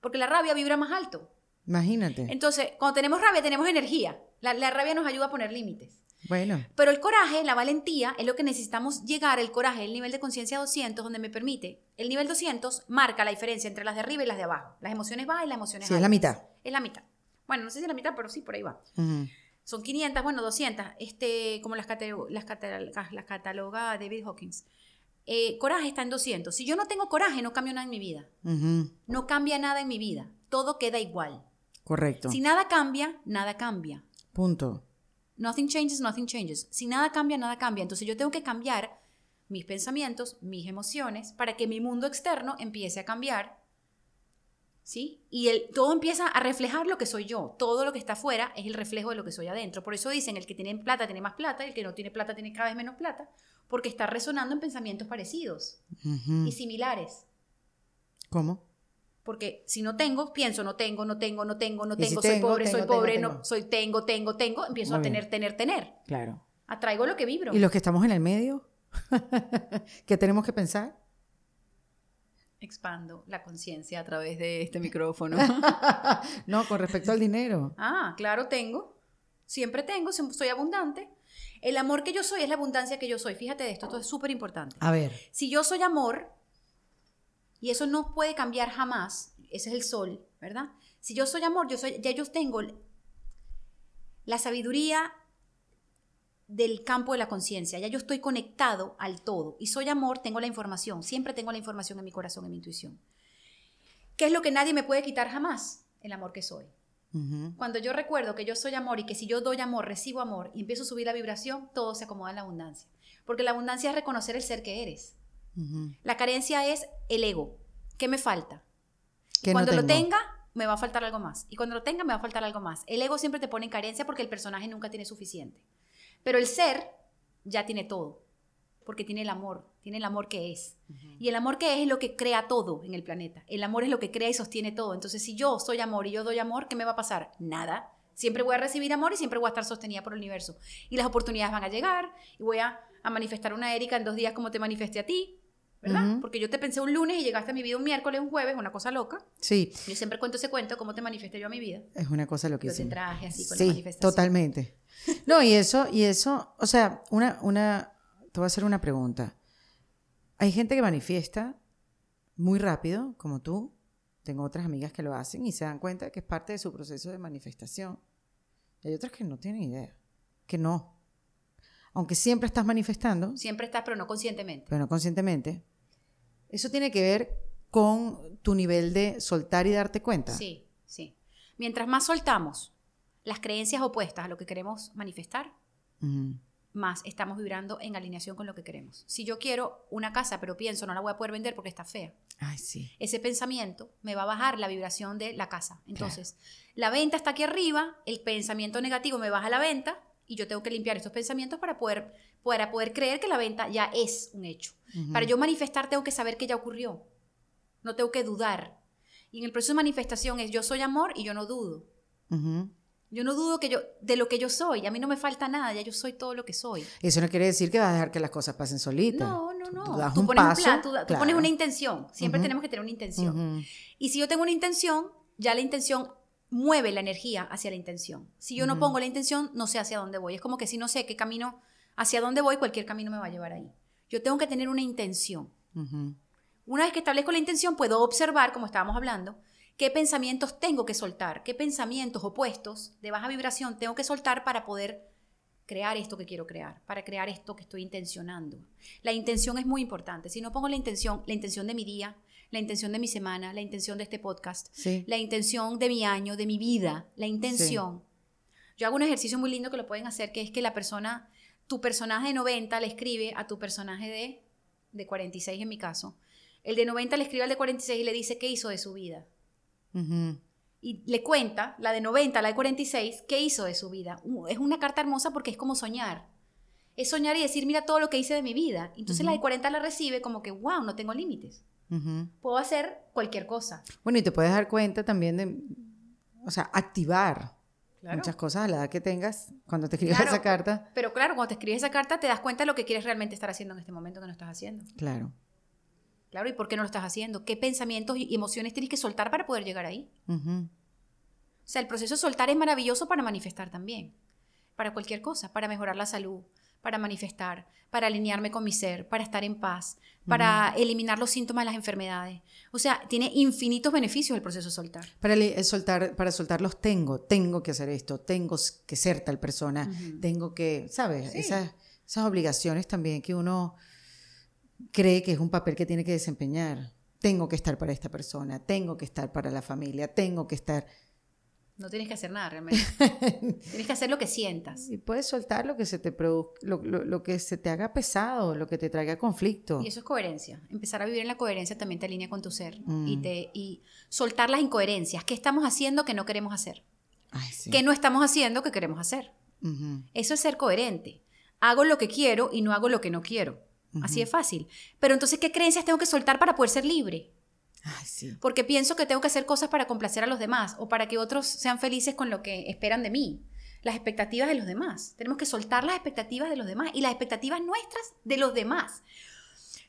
porque la rabia vibra más alto. Imagínate. Entonces, cuando tenemos rabia, tenemos energía. La, la rabia nos ayuda a poner límites. Bueno, Pero el coraje, la valentía, es lo que necesitamos llegar, el coraje, el nivel de conciencia 200, donde me permite. El nivel 200 marca la diferencia entre las de arriba y las de abajo. Las emociones bajas y las emociones sí, es la mitad. Es la mitad. Bueno, no sé si es la mitad, pero sí, por ahí va. Ujú. Son 500, bueno, 200, este, como las, las, las cataloga David Hawkins. Eh, coraje está en 200. Si yo no tengo coraje, no cambio nada en mi vida. No cambia nada en mi vida. Todo queda igual. Correcto. Si nada cambia, nada cambia. Punto. Nothing changes, nothing changes. Si nada cambia, nada cambia. Entonces yo tengo que cambiar mis pensamientos, mis emociones, para que mi mundo externo empiece a cambiar. ¿Sí? Y el, todo empieza a reflejar lo que soy yo. Todo lo que está afuera es el reflejo de lo que soy adentro. Por eso dicen, el que tiene plata tiene más plata, el que no tiene plata tiene cada vez menos plata, porque está resonando en pensamientos parecidos y similares. ¿Cómo? Porque si no tengo, pienso, no tengo, no tengo, no tengo, no si tengo, soy tengo, pobre, tengo, soy tengo, pobre, tengo. no, soy tengo, tengo, tengo, empiezo Muy a bien. tener, tener, tener. Claro. Atraigo lo que vibro. ¿Y los que estamos en el medio? ¿Qué tenemos que pensar? Expando la conciencia a través de este micrófono. no, con respecto al dinero. ah, claro, tengo. Siempre tengo, soy abundante. El amor que yo soy es la abundancia que yo soy. Fíjate de esto, esto es súper importante. A ver. Si yo soy amor, y eso no puede cambiar jamás, ese es el sol, ¿verdad? Si yo soy amor, yo soy, ya yo tengo la sabiduría del campo de la conciencia, ya yo estoy conectado al todo. Y soy amor, tengo la información, siempre tengo la información en mi corazón, en mi intuición. ¿Qué es lo que nadie me puede quitar jamás? El amor que soy. Cuando yo recuerdo que yo soy amor y que si yo doy amor, recibo amor y empiezo a subir la vibración, todo se acomoda en la abundancia. Porque la abundancia es reconocer el ser que eres. La carencia es el ego. ¿Qué me falta? ¿Qué no cuando lo tenga, me va a faltar algo más. Y cuando lo tenga, me va a faltar algo más. El ego siempre te pone en carencia porque el personaje nunca tiene suficiente. Pero el ser ya tiene todo. Porque tiene el amor. Tiene el amor que es. Y el amor que es es lo que crea todo en el planeta. El amor es lo que crea y sostiene todo. Entonces, si yo soy amor y yo doy amor, ¿qué me va a pasar? Nada. Siempre voy a recibir amor y siempre voy a estar sostenida por el universo. Y las oportunidades van a llegar y voy a, a manifestar una Erika en dos días como te manifesté a ti, ¿verdad? Porque yo te pensé un lunes y llegaste a mi vida un miércoles, un jueves, una cosa loca. Sí, Yo siempre cuento ese cuento, cómo te manifesté yo a mi vida. es una cosa Yo loquísima. te traje así con la Sí, manifestación. totalmente. No, y eso, y eso, o sea, una, una, te voy a hacer una pregunta. Hay gente que manifiesta muy rápido, como tú. Tengo otras amigas que lo hacen y se dan cuenta que es parte de su proceso de manifestación. Y hay otras que no tienen idea, que no. Aunque siempre estás manifestando, Siempre estás, pero no conscientemente. pero no conscientemente, eso tiene que ver con tu nivel de soltar y darte cuenta. Sí, sí. Mientras más soltamos las creencias opuestas a lo que queremos manifestar, más estamos vibrando en alineación con lo que queremos. Si yo quiero una casa, pero pienso no la voy a poder vender porque está fea, Ay, sí. ese pensamiento me va a bajar la vibración de la casa. Entonces, la venta está aquí arriba, el pensamiento negativo me baja la venta y yo tengo que limpiar estos pensamientos para poder, para poder creer que la venta ya es un hecho. Para yo manifestar tengo que saber que ya ocurrió. No tengo que dudar. Y en el proceso de manifestación es yo soy amor y yo no dudo. Ujú. Yo no dudo que yo, de lo que yo soy. A mí no me falta nada, ya yo soy todo lo que soy. Eso no quiere decir que vas a dejar que las cosas pasen solitas. No, no, no. Tú, das Tú un pones paso. un plan, tú, da- tú claro. pones una intención. Siempre Ujú. tenemos que tener una intención. Ujú. Y si yo tengo una intención, ya la intención mueve la energía hacia la intención. Si yo no Ujú. pongo la intención, no sé hacia dónde voy. Es como que si no sé qué camino, hacia dónde voy, cualquier camino me va a llevar ahí. Yo tengo que tener una intención. Una vez que establezco la intención, puedo observar, como estábamos hablando, qué pensamientos tengo que soltar, qué pensamientos opuestos de baja vibración tengo que soltar para poder crear esto que quiero crear, para crear esto que estoy intencionando. La intención es muy importante. Si no pongo la intención, la intención de mi día, la intención de mi semana, la intención de este podcast, Sí. la intención de mi año, de mi vida, la intención. Yo hago un ejercicio muy lindo que lo pueden hacer, que es que la persona, tu personaje de 90 le escribe a tu personaje de, de 46 en mi caso. El de 90 le escribe al de 46 y le dice qué hizo de su vida. Y le cuenta, la de 90, la de 46, qué hizo de su vida. Uh, Es una carta hermosa porque es como soñar. Es soñar y decir, mira todo lo que hice de mi vida. Entonces la de 40 la recibe como que, wow, no tengo límites. Puedo hacer cualquier cosa. Bueno, y te puedes dar cuenta también de, o sea, activar Claro. muchas cosas a la edad que tengas cuando te escribas Claro. esa carta. Pero claro, cuando te escribes esa carta te das cuenta de lo que quieres realmente estar haciendo en este momento que no estás haciendo. Claro. Claro, ¿y por qué no lo estás haciendo? ¿Qué pensamientos y emociones tienes que soltar para poder llegar ahí? Ujú. O sea, el proceso de soltar es maravilloso para manifestar también. Para cualquier cosa, para mejorar la salud, para manifestar, para alinearme con mi ser, para estar en paz, para eliminar los síntomas de las enfermedades. O sea, tiene infinitos beneficios el proceso de soltar. Para li- eh, soltar, para tengo, tengo que hacer esto, tengo que ser tal persona, tengo que, ¿sabes? Sí. Esas, esas obligaciones también que uno cree que es un papel que tiene que desempeñar. Tengo que estar para esta persona, tengo que estar para la familia, tengo que estar... No tienes que hacer nada realmente. tienes que hacer lo que sientas. Y puedes soltar lo que se te produzca, lo, lo- lo que se te haga pesado, lo que te traiga conflicto. Y eso es coherencia. Empezar a vivir en la coherencia también te alinea con tu ser. Mm. Y, te, y soltar las incoherencias. ¿Qué estamos haciendo que no queremos hacer? Ay, sí. ¿Qué no estamos haciendo que queremos hacer? Eso es ser coherente. Hago lo que quiero y no hago lo que no quiero. Así de fácil. Pero entonces, ¿qué creencias tengo que soltar para poder ser libre? Ay, sí. Porque pienso que tengo que hacer cosas para complacer a los demás o para que otros sean felices con lo que esperan de mí. Las expectativas de los demás. Tenemos que soltar las expectativas de los demás y las expectativas nuestras de los demás.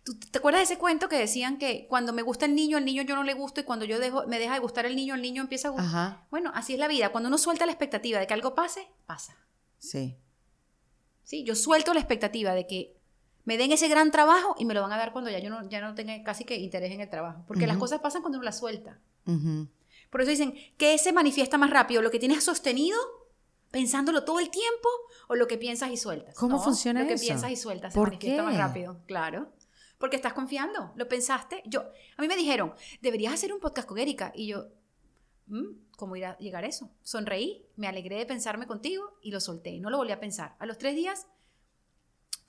¿Tú te acuerdas de ese cuento que decían que cuando me gusta el niño, el niño yo no le gusto y cuando yo dejo, me deja de gustar el niño, el niño empieza a gustar? Ajá, Bueno, así es la vida. Cuando uno suelta la expectativa de que algo pase, pasa. sí. ¿sí? Yo suelto la expectativa de que me den ese gran trabajo y me lo van a dar cuando ya yo no, ya no tenga casi que interés en el trabajo. Porque las cosas pasan cuando uno las suelta. Ujú. Por eso dicen, ¿qué se manifiesta más rápido? ¿Lo que tienes sostenido, pensándolo todo el tiempo, o lo que piensas y sueltas? ¿Cómo No, funciona Lo que eso? piensas y sueltas se ¿Por manifiesta más qué? rápido. Claro. Porque estás confiando. Lo pensaste. Yo, a mí me dijeron, deberías hacer un podcast con Erika. Y yo, "Mm, ¿cómo irá a llegar a eso? Sonreí, me alegré de pensarme contigo y lo solté. No lo volví a pensar. A los tres días,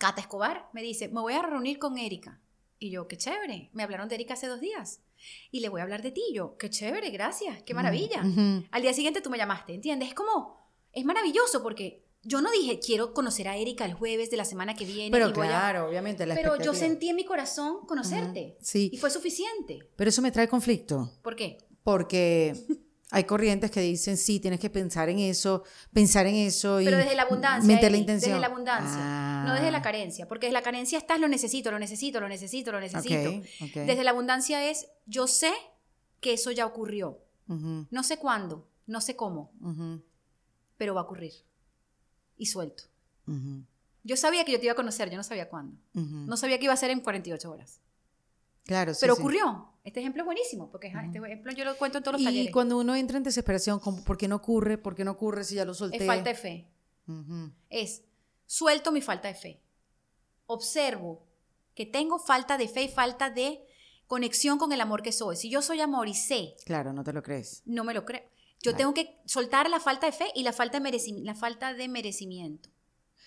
Cata Escobar me dice, me voy a reunir con Erika. Y yo, qué chévere. Me hablaron de Erika hace dos días. Y le voy a hablar de ti. Y yo, qué chévere, gracias, qué maravilla. Ujú. Al día siguiente tú me llamaste, ¿entiendes? Es como, es maravilloso porque yo no dije, quiero conocer a Erika el jueves de la semana que viene. Pero y voy a-". claro, obviamente. La Pero yo sentí en mi corazón conocerte. Sí. Y fue suficiente. Pero eso me trae conflicto. ¿Por qué? Porque hay corrientes que dicen, sí, tienes que pensar en eso, pensar en eso y Pero desde la abundancia. meter la intención. Desde la abundancia. No desde la Ah, carencia. Porque desde la carencia estás, lo necesito, lo necesito, lo necesito, lo necesito. ok, ok. Desde la abundancia es, yo sé que eso ya ocurrió. Ujú, No sé cuándo, no sé cómo, ujú, pero va a ocurrir. Y suelto. ujú, Yo sabía que yo te iba a conocer, yo no sabía cuándo. No sabía que iba a ser en 48 horas. Claro, sí, Pero ocurrió. Este ejemplo es buenísimo, porque ajá, este ejemplo yo lo cuento en todos los Y talleres. cuando uno entra en desesperación, como, ¿por qué no ocurre? ¿Por qué no ocurre si ya lo solté? Es falta de fe. Ujú, Es, suelto mi falta de fe. Observo que tengo falta de fe y falta de conexión con el amor que soy. Si yo soy amor y sé, Claro, no te lo crees. no me lo creo. Yo Claro. tengo que soltar la falta de fe y la falta de, merecimiento, la falta de merecimiento.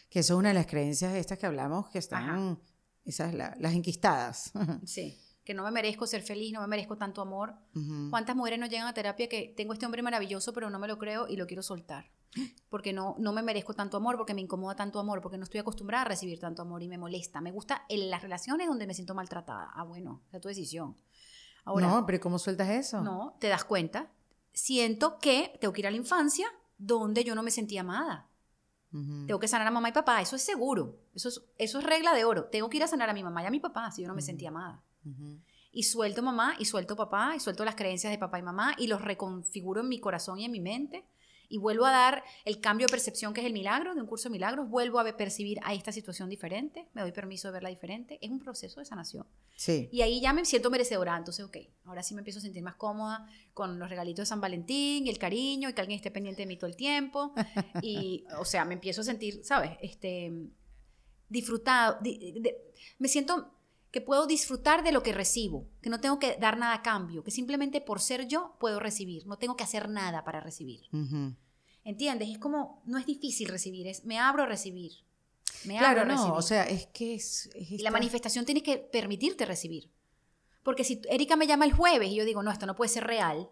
Que eso es una de las creencias estas que hablamos, que están, Ajá. esas, la- las enquistadas. Sí. Que no me merezco ser feliz, no me merezco tanto amor. Ujú. ¿Cuántas mujeres no llegan a terapia que tengo este hombre maravilloso, pero no me lo creo y lo quiero soltar? Porque no, no me merezco tanto amor, porque me incomoda tanto amor, porque no estoy acostumbrada a recibir tanto amor y me molesta. Me gusta en las relaciones donde me siento maltratada. Ah, bueno, es tu decisión. Ahora, no, pero ¿cómo sueltas eso? no, te das cuenta. Siento que tengo que ir a la infancia donde yo no me sentía amada. Ujú. Tengo que sanar a mamá y papá, eso es seguro. Eso es, eso es regla de oro. Tengo que ir a sanar a mi mamá y a mi papá si yo no me sentía amada. Y suelto mamá y suelto papá y suelto las creencias de papá y mamá y los reconfiguro en mi corazón y en mi mente. Y vuelvo a dar el cambio de percepción que es el milagro, de un curso de milagros. Vuelvo a percibir a esta situación diferente. Me doy permiso de verla diferente. Es un proceso de sanación. Sí. Y ahí ya me siento merecedora. Entonces, ok, ahora sí me empiezo a sentir más cómoda con los regalitos de San Valentín y el cariño y que alguien esté pendiente de mí todo el tiempo. Y, o sea, me empiezo a sentir, ¿sabes? Este, disfrutado. di- de- me siento que puedo disfrutar de lo que recibo, que no tengo que dar nada a cambio, que simplemente por ser yo puedo recibir, no tengo que hacer nada para recibir. ¿Entiendes? Es como, no es difícil recibir, es me abro a recibir. Me Claro, abro a recibir. no, o sea, es que es... es esta- la manifestación tiene que permitirte recibir. Porque si Erika me llama el jueves y yo digo, no, esto no puede ser real,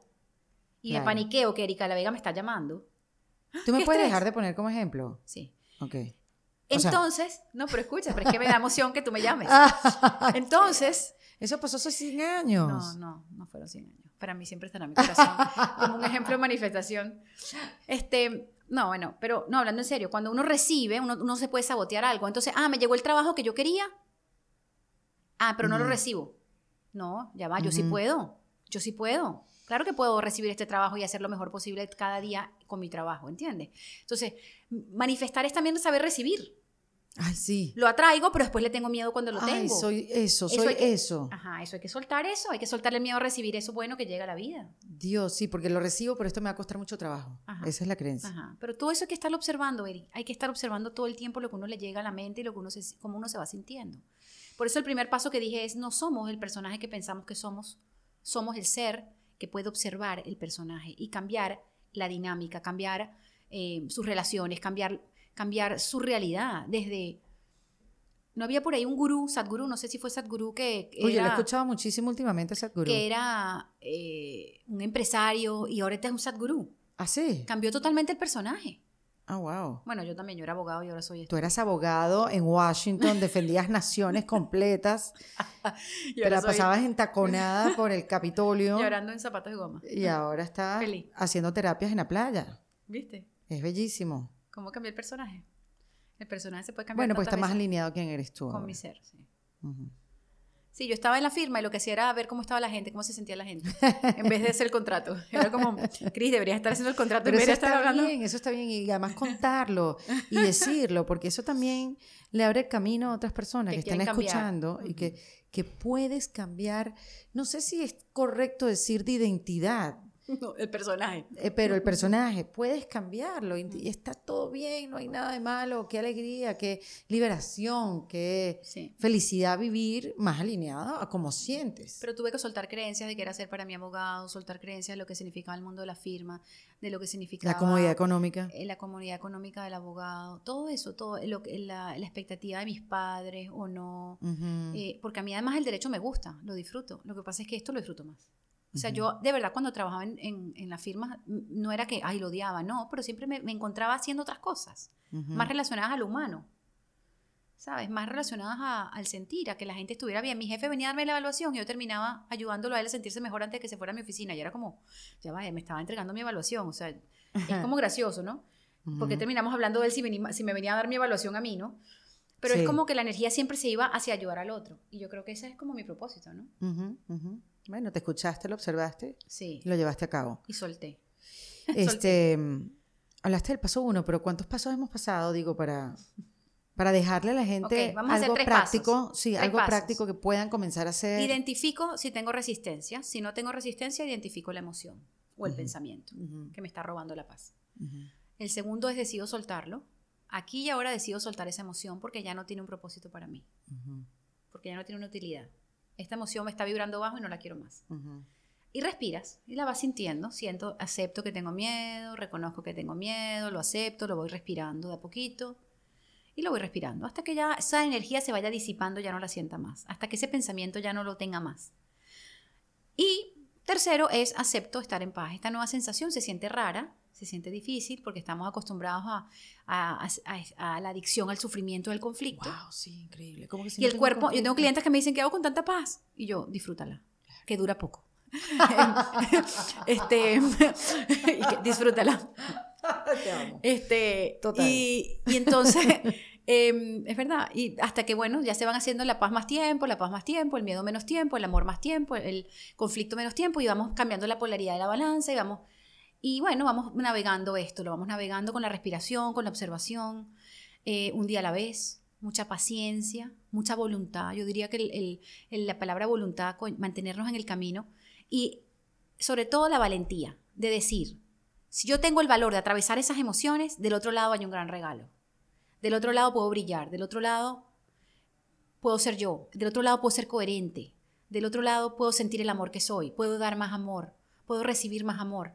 y Claro. me paniqueo que Erika La Vega me está llamando, ¿Tú me ¿Qué puedes estrés? dejar de poner como ejemplo? sí. Ok. O sea- Entonces, no, pero escucha, pero es que me da emoción que tú me llames. Ah, Entonces, Eso pasó hace 100 años. no, no, no fueron 100 años. Para mí siempre estará en mi corazón como un ejemplo de manifestación. Este, no, bueno, pero no, hablando en serio, cuando uno recibe, uno, uno se puede sabotear algo. Entonces, ah, me llegó el trabajo que yo quería. Ah, pero no lo Ujú. recibo. No, ya va, yo sí puedo, yo sí puedo. Claro que puedo recibir este trabajo y hacer lo mejor posible cada día con mi trabajo, ¿entiendes? Entonces, manifestar es también saber recibir. Ay, sí. Lo atraigo, pero después le tengo miedo cuando lo Ay, tengo. soy eso, soy eso. Ajá, eso hay que soltar eso, hay que soltarle el miedo a recibir eso bueno que llega a la vida. Dios, sí, porque lo recibo, pero esto me va a costar mucho trabajo. Ajá. Esa es la creencia. Ajá. Pero todo eso hay que estarlo observando, Eri. Hay que estar observando todo el tiempo lo que uno le llega a la mente y lo que uno se, cómo uno se va sintiendo. Por eso el primer paso que dije es, no somos el personaje que pensamos que somos, somos el ser que puede observar el personaje y cambiar la dinámica, cambiar eh, sus relaciones, cambiar, cambiar su realidad desde... No había por ahí un gurú, Sadhguru, no sé si fue Sadhguru que que Oye, lo he era, escuchado muchísimo últimamente, Sadhguru. que era eh, un empresario y ahora este es un Sadhguru. ¿Ah, sí? Cambió totalmente el personaje. Ah, wow. Bueno, yo también, yo era abogado y ahora soy Tú eras abogado en Washington, defendías naciones completas, Y te la pasabas entaconada por el Capitolio llorando en zapatos de goma. y ahora estás Feliz. haciendo terapias en la playa. ¿Viste? Es bellísimo. ¿Cómo cambió el personaje? El personaje se puede cambiar Bueno, pues está más alineado quién eres tú. con ahora. mi ser. Sí. Sí, yo estaba en la firma y lo que hacía era ver cómo estaba la gente, cómo se sentía la gente, en vez de hacer el contrato. Era como, Cris, deberías estar haciendo el contrato Pero en vez eso de estar está hablando. bien, eso está bien. Y además contarlo y decirlo, porque eso también le abre camino a otras personas Que que, están cambiar. escuchando y que, que puedes cambiar. No sé si es correcto decir de identidad, No, el personaje. eh, pero el personaje, puedes cambiarlo y, y está todo bien, no hay nada de malo. Qué alegría, qué liberación, qué Sí. felicidad vivir más alineado a cómo sientes. Pero tuve que soltar creencias de que era ser para mi abogado, soltar creencias de lo que significaba el mundo de la firma, de lo que significaba la comodidad económica. eh, la comunidad económica del abogado, todo eso, todo lo, la, la expectativa de mis padres o no. Ujú. Eh, porque a mí además el derecho me gusta, lo disfruto. Lo que pasa es que esto lo disfruto más. O sea, yo de verdad cuando trabajaba en, en, en la firma m- no era que, ay, lo odiaba, no, pero siempre me, me encontraba haciendo otras cosas, más relacionadas a lo humano, ¿sabes? Más relacionadas a- al sentir, a que la gente estuviera bien. Mi jefe venía a darme la evaluación y yo terminaba ayudándolo a él a sentirse mejor antes de que se fuera a mi oficina. Y era como, ya vaya, me estaba entregando mi evaluación. O sea, es como gracioso, ¿no? Porque terminamos hablando de él si, venía- si me venía a dar mi evaluación a mí, ¿no? Pero Sí. es como que la energía siempre se iba hacia ayudar al otro. Y yo creo que ese es como mi propósito, ¿no? Ujú, ujú. Bueno, te escuchaste, lo observaste Sí. y lo llevaste a cabo. Y solté. Este, mm, hablaste del paso uno, pero ¿cuántos pasos hemos pasado, digo, para, para dejarle a la gente vamos a hacer algo tres práctico? pasos. Sí, Tres algo pasos. práctico que puedan comenzar a hacer. Identifico si tengo resistencia. Si no tengo resistencia, identifico la emoción o el pensamiento que me está robando la paz. El segundo es decido soltarlo. Aquí y ahora decido soltar esa emoción porque ya no tiene un propósito para mí, porque ya no tiene una utilidad. Esta emoción me está vibrando bajo y no la quiero más. Y respiras y la vas sintiendo. Siento, acepto que tengo miedo, reconozco que tengo miedo, lo acepto, lo voy respirando de a poquito. Y lo voy respirando hasta que ya esa energía se vaya disipando, ya no la sienta más. Hasta que ese pensamiento ya no lo tenga más. Y tercero es acepto estar en paz. Esta nueva sensación se siente rara, se siente difícil porque estamos acostumbrados a, a- a- a la adicción al sufrimiento, al conflicto. Wow, sí, increíble. ¿Cómo que si Y no el cuerpo, yo tengo clientes que me dicen, ¿qué hago con tanta paz? Y yo, disfrútala, que dura poco. este, y que disfrútala. Te amo. Este, Total. Y, y entonces, em, es verdad, y hasta que, bueno, ya se van haciendo la paz más tiempo, la paz más tiempo, el miedo menos tiempo, el amor más tiempo, el conflicto menos tiempo, y vamos cambiando la polaridad de la balanza, y vamos, y bueno, vamos navegando esto, lo vamos navegando con la respiración, con la observación, eh, un día a la vez, mucha paciencia, mucha voluntad, yo diría que la palabra voluntad, mantenernos en el camino, y sobre todo la valentía de decir, si yo tengo el valor de atravesar esas emociones, del otro lado hay un gran regalo. Del otro lado puedo brillar, del otro lado puedo ser yo, del otro lado puedo ser coherente, del otro lado puedo sentir el amor que soy, puedo dar más amor, puedo recibir más amor.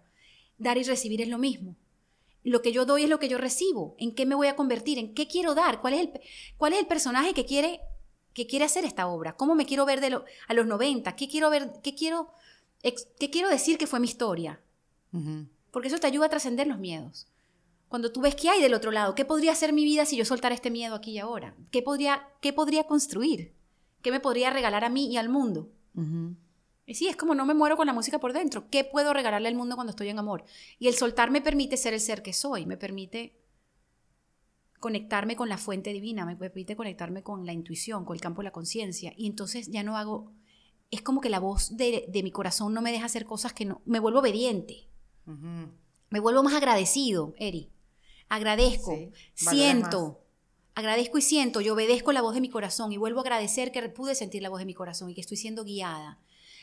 Dar y recibir es lo mismo. Lo que yo doy es lo que yo recibo. ¿En qué me voy a convertir? ¿En qué quiero dar? ¿Cuál es el, cuál es el personaje que quiere, que quiere hacer esta obra? ¿Cómo me quiero ver de lo- a los 90? ¿Qué quiero, ver, qué, quiero, ex- ¿Qué quiero decir que fue mi historia? Porque eso te ayuda a trascender los miedos. Cuando tú ves qué hay del otro lado, qué podría ser mi vida si yo soltara este miedo aquí y ahora, qué podría, qué podría construir, qué me podría regalar a mí y al mundo. Ujú. Y sí, es como no me muero con la música por dentro. ¿Qué puedo regalarle al mundo cuando estoy en amor? Y el soltar me permite ser el ser que soy, me permite conectarme con la fuente divina, me permite conectarme con la intuición, con el campo de la conciencia. Y entonces ya no hago es como que la voz de, de mi corazón no me deja hacer cosas que no, me vuelvo obediente, me vuelvo más agradecido, Eri. Agradezco, Sí, siento, agradezco y siento, yo obedezco la voz de mi corazón y vuelvo a agradecer que pude sentir la voz de mi corazón y que estoy siendo guiada.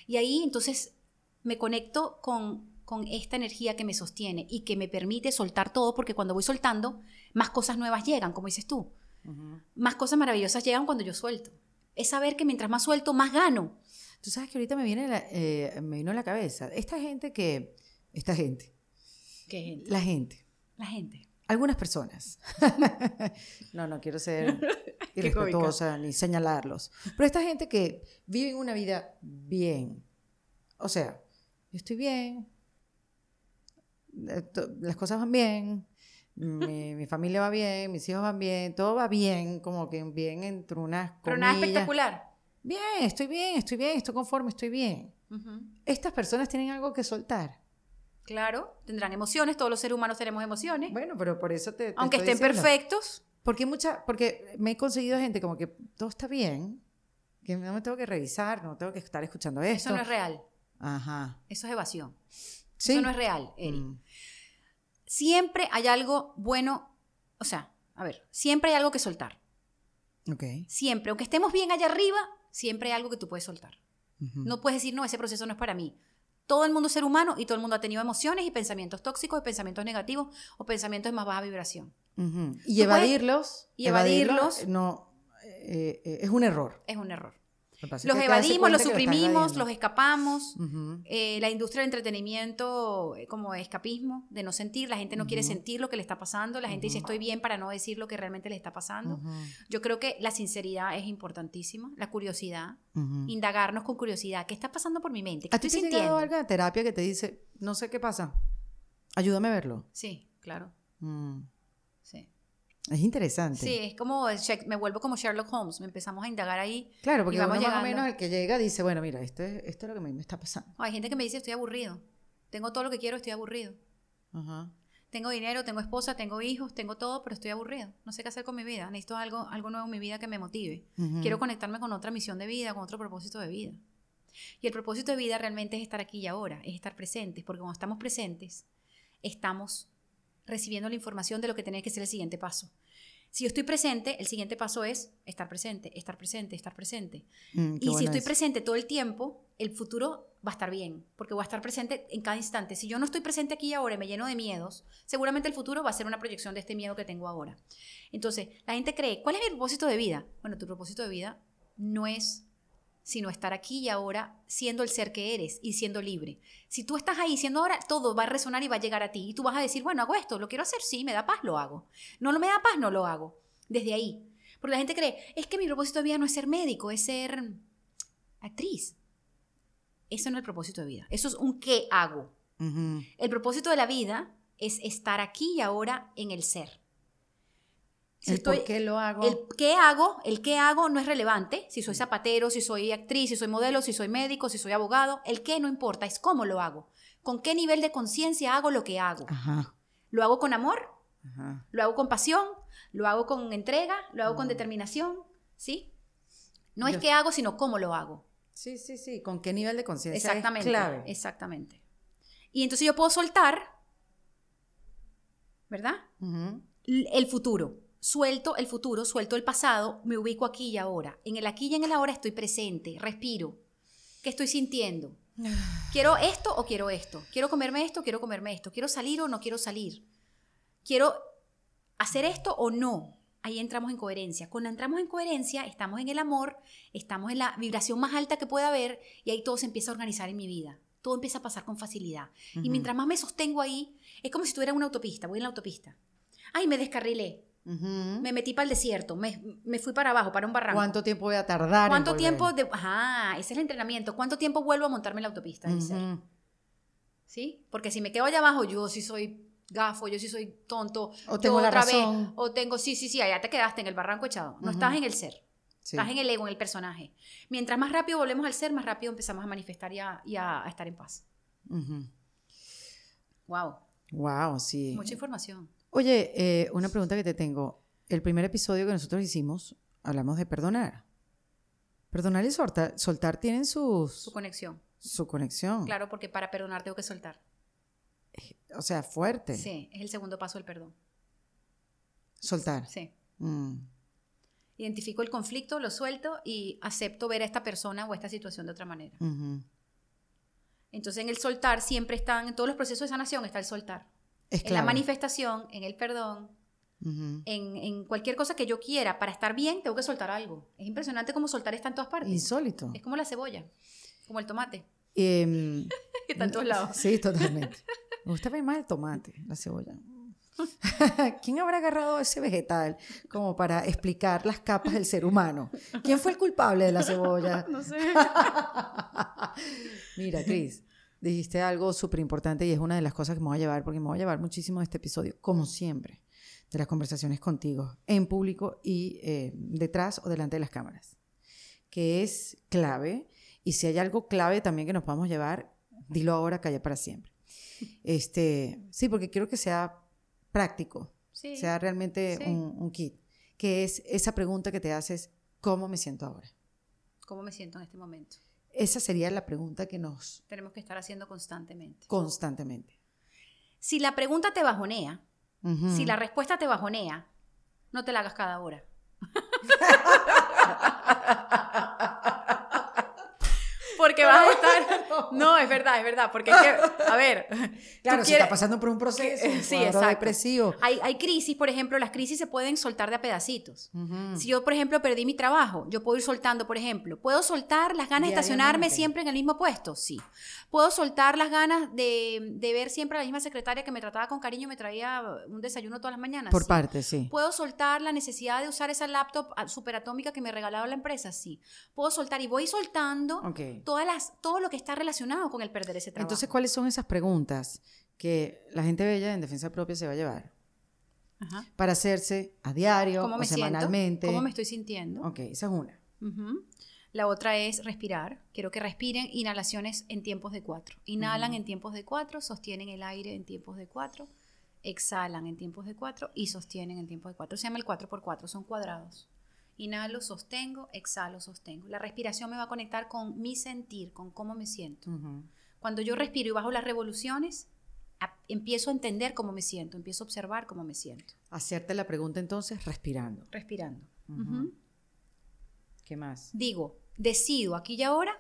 Y ahí entonces me conecto con, con esta energía que me sostiene y que me permite soltar todo porque cuando voy soltando, más cosas nuevas llegan, como dices tú. Más cosas maravillosas llegan cuando yo suelto. Es saber que mientras más suelto, más gano. Tú sabes que ahorita me viene la- eh, me vino a la cabeza esta gente que esta gente, ¿Qué gente? la gente, La gente. algunas personas. no, no quiero ser irrespetuosa ni señalarlos, pero esta gente que vive una vida bien. O sea, yo estoy bien, eh, las cosas van bien, mi, mi familia va bien, mis hijos van bien, todo va bien, como que bien entre unas Pero nada comillas. espectacular. Bien, estoy bien, estoy bien, estoy conforme, estoy bien. Ujú. Estas personas tienen algo que soltar. Claro, tendrán emociones, todos los seres humanos tenemos emociones. Bueno, pero por eso te. te Aunque estoy estén diciendo. perfectos, Porque mucha, porque me he conseguido gente como que todo está bien, que no me tengo que revisar, no tengo que estar escuchando esto. eso no es real. Ajá. Eso es evasión. Sí. Eso no es real, Eri. Mm. Siempre hay algo bueno, o sea, a ver, siempre hay algo que soltar. Ok. Siempre, aunque estemos bien allá arriba, siempre hay algo que tú puedes soltar. No puedes decir, no, ese proceso no es para mí. Todo el mundo es ser humano y todo el mundo ha tenido emociones y pensamientos tóxicos y pensamientos negativos o pensamientos de más baja vibración. Y Tú evadirlos. y evadirlos- no, eh, eh, es un error. Es un error. Los evadimos, los suprimimos, los escapamos. Eh, la industria del entretenimiento eh, como escapismo, de no sentir, la gente no quiere sentir lo que le está pasando, la gente dice estoy bien para no decir lo que realmente le está pasando. Yo creo que la sinceridad es importantísima, la curiosidad, indagarnos con curiosidad, ¿qué está pasando por mi mente? ¿Qué ¿A ti estoy te ha llegado sintiendo? algo de terapia que te dice, no sé qué pasa? Ayúdame a verlo. Sí, claro, Mm. Es interesante. Sí, es como, me vuelvo como Sherlock Holmes, me empezamos a indagar ahí. Claro, porque Y vamos uno más o menos el que llega dice, bueno, mira, esto es, esto es lo que a mí me está pasando. Hay gente que me dice estoy aburrido, tengo todo lo que quiero, estoy aburrido. Ajá. Tengo dinero, tengo esposa, tengo hijos, tengo todo, pero estoy aburrido. No sé qué hacer con mi vida. Necesito algo, algo nuevo en mi vida que me motive. Ujú. Quiero conectarme con otra misión de vida, con otro propósito de vida. Y el propósito de vida realmente es estar aquí y ahora, es estar presentes, porque cuando estamos presentes, estamos recibiendo la información de lo que tiene que ser el siguiente paso. Si yo estoy presente, el siguiente paso es estar presente, estar presente, estar presente. Mm, Y si estoy presente todo el tiempo, el futuro va a estar bien, porque voy a estar presente en cada instante. Si yo no estoy presente aquí y ahora y me lleno de miedos, seguramente el futuro va a ser una proyección de este miedo que tengo ahora. Entonces, la gente cree, ¿cuál es mi propósito de vida? Bueno, tu propósito de vida no es sino estar aquí y ahora siendo el ser que eres y siendo libre. Si tú estás ahí siendo ahora, todo va a resonar y va a llegar a ti. Y tú vas a decir, bueno, hago esto, lo quiero hacer, sí, me da paz, lo hago. No, no me da paz, no lo hago. Desde ahí. Porque la gente cree, es que mi propósito de vida no es ser médico, es ser actriz. Eso no es el propósito de vida. Eso es un qué hago. El propósito de la vida es estar aquí y ahora en el ser. Si el estoy- por qué lo hago. el qué hago, el qué hago no es relevante. Si soy zapatero, si soy actriz, si soy modelo, si soy médico, si soy abogado, el qué no importa, es cómo lo hago. Con qué nivel de conciencia hago lo que hago. Ajá. ¿Lo hago con amor? Ajá. ¿Lo hago con pasión? ¿Lo hago con entrega? ¿Lo hago con determinación? ¿Sí? No es qué hago, sino cómo lo hago. Sí, sí, sí. ¿Con qué nivel de conciencia Exactamente. es clave? Exactamente. Y entonces yo puedo soltar, ¿verdad? El futuro. Suelto el futuro, suelto el pasado, me ubico aquí y ahora. En el aquí y en el ahora estoy presente, respiro. ¿Qué estoy sintiendo? ¿Quiero esto o quiero esto? ¿Quiero comerme esto o quiero comerme esto? ¿Quiero salir o no quiero salir? ¿Quiero hacer esto o no? Ahí entramos en coherencia. Cuando entramos en coherencia, estamos en el amor, estamos en la vibración más alta que pueda haber y ahí todo se empieza a organizar en mi vida. Todo empieza a pasar con facilidad. Y mientras más me sostengo ahí, es como si estuviera en una autopista, voy en la autopista. Ay, me descarrilé, Ujú. me metí para el desierto, me, me fui para abajo, para un barranco. ¿Cuánto tiempo voy a tardar? en ¿Cuánto volver? tiempo? De, ajá, ese es el entrenamiento. ¿Cuánto tiempo vuelvo a montarme en la autopista? Dice. Ujú. ¿Sí? Porque si me quedo allá abajo, yo sí soy gafo, yo sí soy tonto. O tengo la otra vez, razón. o tengo, sí, sí, sí, allá te quedaste en el barranco echado. No Ujú. estás en el ser, Sí. estás en el ego, en el personaje. Mientras más rápido volvemos al ser, más rápido empezamos a manifestar y a, y a- a estar en paz. Wow, Wow, sí. mucha información. Oye, eh, una pregunta que te tengo. El primer episodio que nosotros hicimos, hablamos de perdonar. Perdonar y soltar, soltar tienen sus, Su conexión. su conexión. Claro, porque para perdonar tengo que soltar. O sea, fuerte. Sí, es el segundo paso del perdón. Soltar. Sí. Mm. Identifico el conflicto, lo suelto y acepto ver a esta persona o esta situación de otra manera. Entonces en el soltar siempre están, en todos los procesos de sanación está el soltar. Es En la manifestación, en el perdón, Ujú. en, en cualquier cosa que yo quiera para estar bien, tengo que soltar algo. Es impresionante cómo soltar está en todas partes. Insólito. Es como la cebolla, como el tomate, Em, que está en todos lados. Sí, totalmente. Me gusta ver más el tomate, la cebolla. ¿Quién habrá agarrado ese vegetal como para explicar las capas del ser humano? ¿Quién fue el culpable de la cebolla? No sé. Mira, Cris, dijiste algo súper importante y es una de las cosas que me voy a llevar, porque me voy a llevar muchísimo de este episodio, como siempre, de las conversaciones contigo, en público y eh, detrás o delante de las cámaras, que es clave. Y si hay algo clave también que nos podamos llevar, dilo ahora, calla para siempre. Este, sí, porque quiero que sea práctico, Sí. sea realmente Sí. un, un kit, que es esa pregunta que te haces, ¿cómo me siento ahora? ¿Cómo me siento en este momento? Esa sería la pregunta que nos Tenemos que estar haciendo constantemente. constantemente. Si la pregunta te bajonea, si la respuesta te bajonea, no te la hagas cada hora. Porque vas a estar. No, es verdad, es verdad. Porque es que, a ver. Claro, si quieres- está pasando por un proceso, un Sí, exacto. depresivo. Hay, hay crisis, por ejemplo, las crisis se pueden soltar de a pedacitos. Si yo, por ejemplo, perdí mi trabajo, yo puedo ir soltando, por ejemplo, ¿puedo soltar las ganas de estacionarme siempre en el mismo puesto? Sí. ¿Puedo soltar las ganas de, de ver siempre a la misma secretaria que me trataba con cariño y me traía un desayuno todas las mañanas? Por Sí. parte, sí. ¿Puedo soltar la necesidad de usar esa laptop ah, superatómica que me regalaba la empresa? Sí. ¿Puedo soltar? Y voy soltando todas las, todo lo que está relacionado con el perder ese trabajo. Entonces, ¿cuáles son esas preguntas que la gente bella en defensa propia se va a llevar? Ajá. Para hacerse a diario ¿Cómo o me siento? semanalmente. ¿Cómo me estoy sintiendo? Ok, esa es una. Ujú. La otra es respirar. Quiero que respiren inhalaciones en tiempos de cuatro. Inhalan en tiempos de cuatro, sostienen el aire en tiempos de cuatro, exhalan en tiempos de cuatro y sostienen en tiempos de cuatro. Se llama el 4 por 4 son cuadrados. Inhalo, sostengo, exhalo, sostengo. La respiración me va a conectar con mi sentir, con cómo me siento. Cuando yo respiro y bajo las revoluciones, a- empiezo a entender cómo me siento, empiezo a observar cómo me siento. Hacerte la pregunta entonces respirando. Respirando. ¿Qué más? Digo, decido aquí y ahora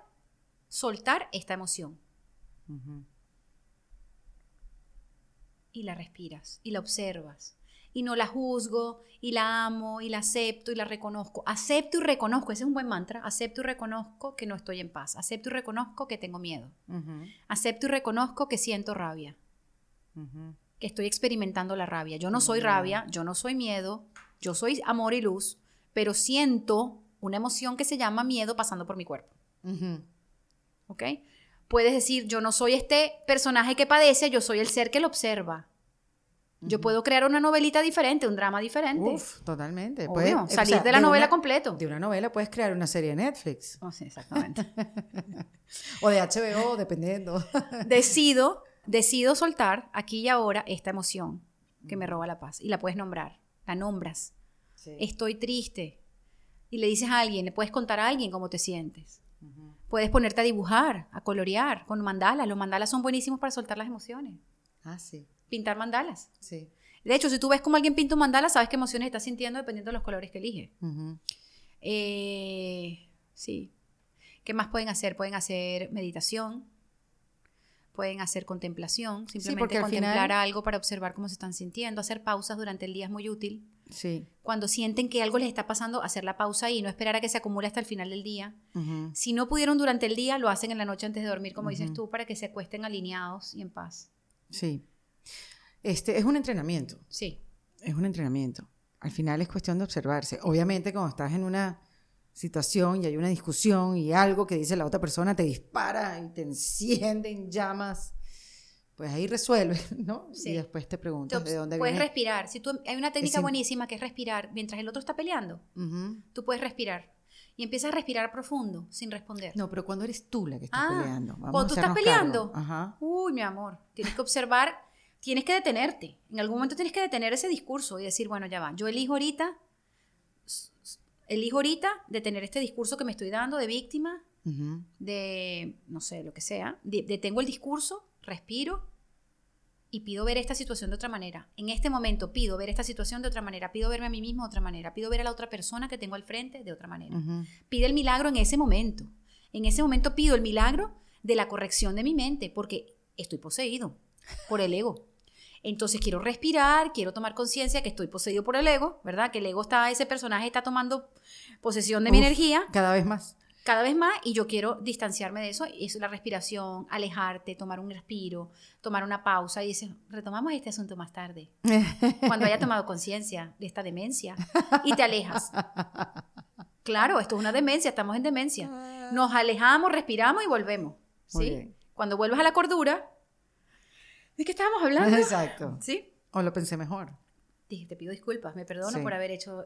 soltar esta emoción. Y la respiras y la observas. Y no la juzgo, y la amo, y la acepto, y la reconozco. Acepto y reconozco, ese es un buen mantra. Acepto y reconozco que no estoy en paz. Acepto y reconozco que tengo miedo. Acepto y reconozco que siento rabia, que estoy experimentando la rabia. Yo no soy rabia, yo no soy miedo, yo soy amor y luz, pero siento una emoción que se llama miedo pasando por mi cuerpo. ¿Ok? Puedes decir, yo no soy este personaje que padece, yo soy el ser que lo observa. Yo puedo crear una novelita diferente, un drama diferente. Uf, totalmente. Obvio, Puedes- o salir sea, de la novela una- completo. De una novela puedes crear una serie de Netflix Oh, sí, exactamente. o de HBO, dependiendo. decido, decido soltar aquí y ahora esta emoción que me roba la paz. Y la puedes nombrar, la nombras. Sí. Estoy triste. Y le dices a alguien, le puedes contar a alguien cómo te sientes. Puedes ponerte a dibujar, a colorear con mandalas. Los mandalas son buenísimos para soltar las emociones. Ah, sí, Pintar mandalas. sí. De hecho, si tú ves cómo alguien pinta un mandala, sabes qué emociones está sintiendo dependiendo de los colores que elige. Eh, sí. ¿Qué más pueden hacer? Pueden hacer meditación, pueden hacer contemplación, simplemente contemplar final- algo para observar cómo se están sintiendo, hacer pausas durante el día es muy útil. Sí. Cuando sienten que algo les está pasando, hacer la pausa y no esperar a que se acumule hasta el final del día. Si no pudieron durante el día, lo hacen en la noche antes de dormir, como dices tú, para que se acuesten alineados y en paz. Sí. Este es un entrenamiento. Sí, Es un entrenamiento. Al final es cuestión de observarse. Obviamente, cuando estás en una situación y hay una discusión y algo que dice la otra persona te dispara y te enciende en llamas, pues ahí resuelves, ¿no? Sí. Y después te preguntas de dónde puedes viene. respirar. Si tú, hay una técnica buenísima que es respirar mientras el otro está peleando. Ujú. Tú puedes respirar y empiezas a respirar profundo sin responder. No, pero cuando eres tú la que está Ah, peleando. Vamos cuando tú estás peleando. Ajá. Uy, mi amor, tienes que observar, tienes que detenerte. En algún momento tienes que detener ese discurso y decir, bueno, ya va, yo elijo ahorita elijo ahorita de tener este discurso que me estoy dando de víctima, de, no sé, lo que sea, de- detengo el discurso, respiro y pido ver esta situación de otra manera. En este momento pido ver esta situación de otra manera, pido verme a mí mismo de otra manera, pido ver a la otra persona que tengo al frente de otra manera. Ujú. Pide el milagro en ese momento. En ese momento pido el milagro de la corrección de mi mente, porque estoy poseído por el ego. Entonces quiero respirar, quiero tomar conciencia que estoy poseído por el ego, ¿verdad? Que el ego está, ese personaje está tomando posesión de mi energía Cada vez más. cada vez más y yo quiero distanciarme de eso. Y es la respiración, alejarte, tomar un respiro, tomar una pausa y dices, retomamos este asunto más tarde, cuando haya tomado conciencia de esta demencia y te alejas. Claro, esto es una demencia, estamos en demencia. Nos alejamos, respiramos y volvemos. ¿sí? Cuando vuelves a la cordura, ¿de qué estábamos hablando? Exacto. ¿Sí? O lo pensé mejor. Dije, te pido disculpas, me perdono Sí. por haber hecho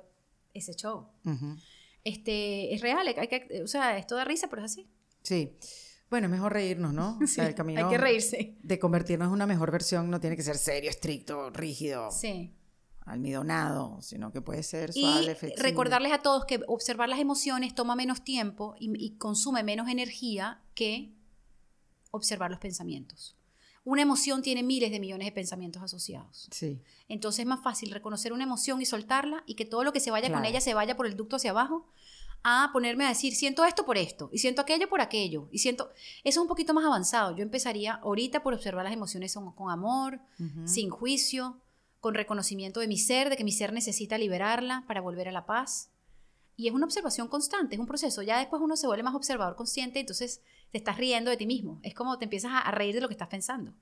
ese show. Ujú. Este, es real, hay que, o sea, esto da risa, pero es así. Sí. Bueno, es mejor reírnos, ¿no? O sea, el Sí, camino hay que reírse. de convertirnos en una mejor versión no tiene que ser serio, estricto, rígido, Sí. almidonado, sino que puede ser Y suave, flexible. recordarles a todos que observar las emociones toma menos tiempo y, y consume menos energía que observar los pensamientos. Una emoción tiene miles de millones de pensamientos asociados. Sí. Entonces es más fácil reconocer una emoción y soltarla y que todo lo que se vaya con ella se vaya por el ducto hacia abajo a ponerme a decir, siento esto por esto y siento aquello por aquello y siento... Eso es un poquito más avanzado. Yo empezaría ahorita por observar las emociones con, con amor, sin juicio, con reconocimiento de mi ser, de que mi ser necesita liberarla para volver a la paz. Y es una observación constante, es un proceso. Ya después uno se vuelve más observador consciente, entonces te estás riendo de ti mismo. Es como te empiezas a, a reír de lo que estás pensando.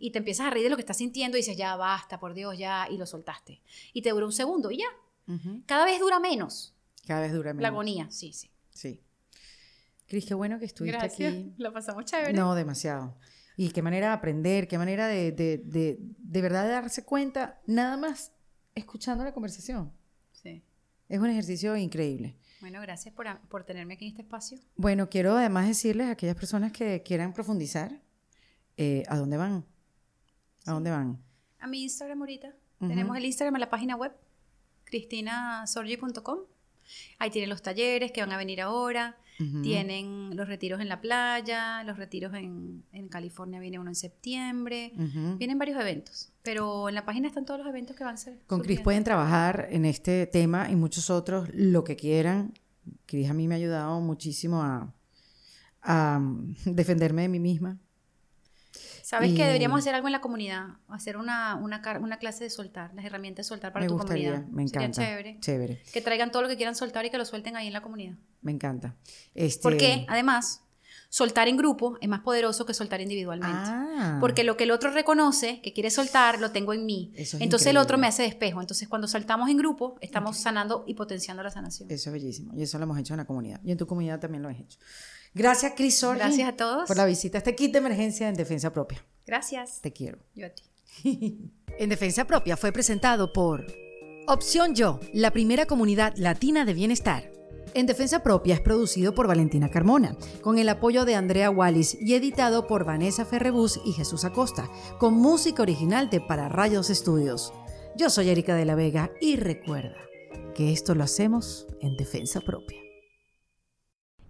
Y te empiezas a reír de lo que estás sintiendo y dices, ya basta, por Dios, ya, y lo soltaste. Y te dura un segundo y ya. Cada vez dura menos Cada vez dura menos. la agonía. Sí, sí. Sí. Cris, qué bueno que estuviste aquí. La pasamos chévere. No, demasiado. Y qué manera de aprender, qué manera de, de, de, de verdad de darse cuenta, nada más escuchando la conversación. Es un ejercicio increíble. Bueno, gracias por, por tenerme aquí en este espacio. Bueno, quiero además decirles a aquellas personas que quieran profundizar, eh, ¿a dónde van? ¿A dónde van? A mi Instagram ahorita. Tenemos el Instagram en la página web, cristinasorgi.com. Ahí tienen los talleres que van a venir ahora. Tienen los retiros en la playa, los retiros en, en California viene uno en septiembre. Vienen varios eventos, pero en la página están todos los eventos que van a ser. Con Cris surgiendo. pueden trabajar en este tema y muchos otros, lo que quieran. Cris a mí me ha ayudado muchísimo a, a mm, defenderme de mí misma. ¿Sabes y- que deberíamos hacer algo en la comunidad? Hacer una, una, una clase de soltar, las herramientas de soltar para me tu gustaría, comunidad. me encanta. Sería chévere. Chévere, Que traigan todo lo que quieran soltar y que lo suelten ahí en la comunidad. me encanta. Este, Porque, además, soltar en grupo es más poderoso que soltar individualmente. Ah, Porque lo que el otro reconoce, que quiere soltar, lo tengo en mí. Eso es Entonces el otro increíble. me hace despejo. Entonces cuando saltamos en grupo, estamos sanando y potenciando la sanación. Eso es bellísimo. Y eso lo hemos hecho en la comunidad. Y en tu comunidad también lo has hecho. Gracias, Cris Sorgi, Gracias a todos. por la visita a este kit de emergencia en defensa propia. Gracias. Te quiero. Yo a ti. En Defensa Propia fue presentado por Opción Yo, la primera comunidad latina de bienestar. En Defensa Propia es producido por Valentina Carmona, con el apoyo de Andrea Wallis y editado por Vanessa Ferrebus y Jesús Acosta, con música original de Para Rayos Estudios. Yo soy Erika de la Vega y recuerda que esto lo hacemos en Defensa Propia.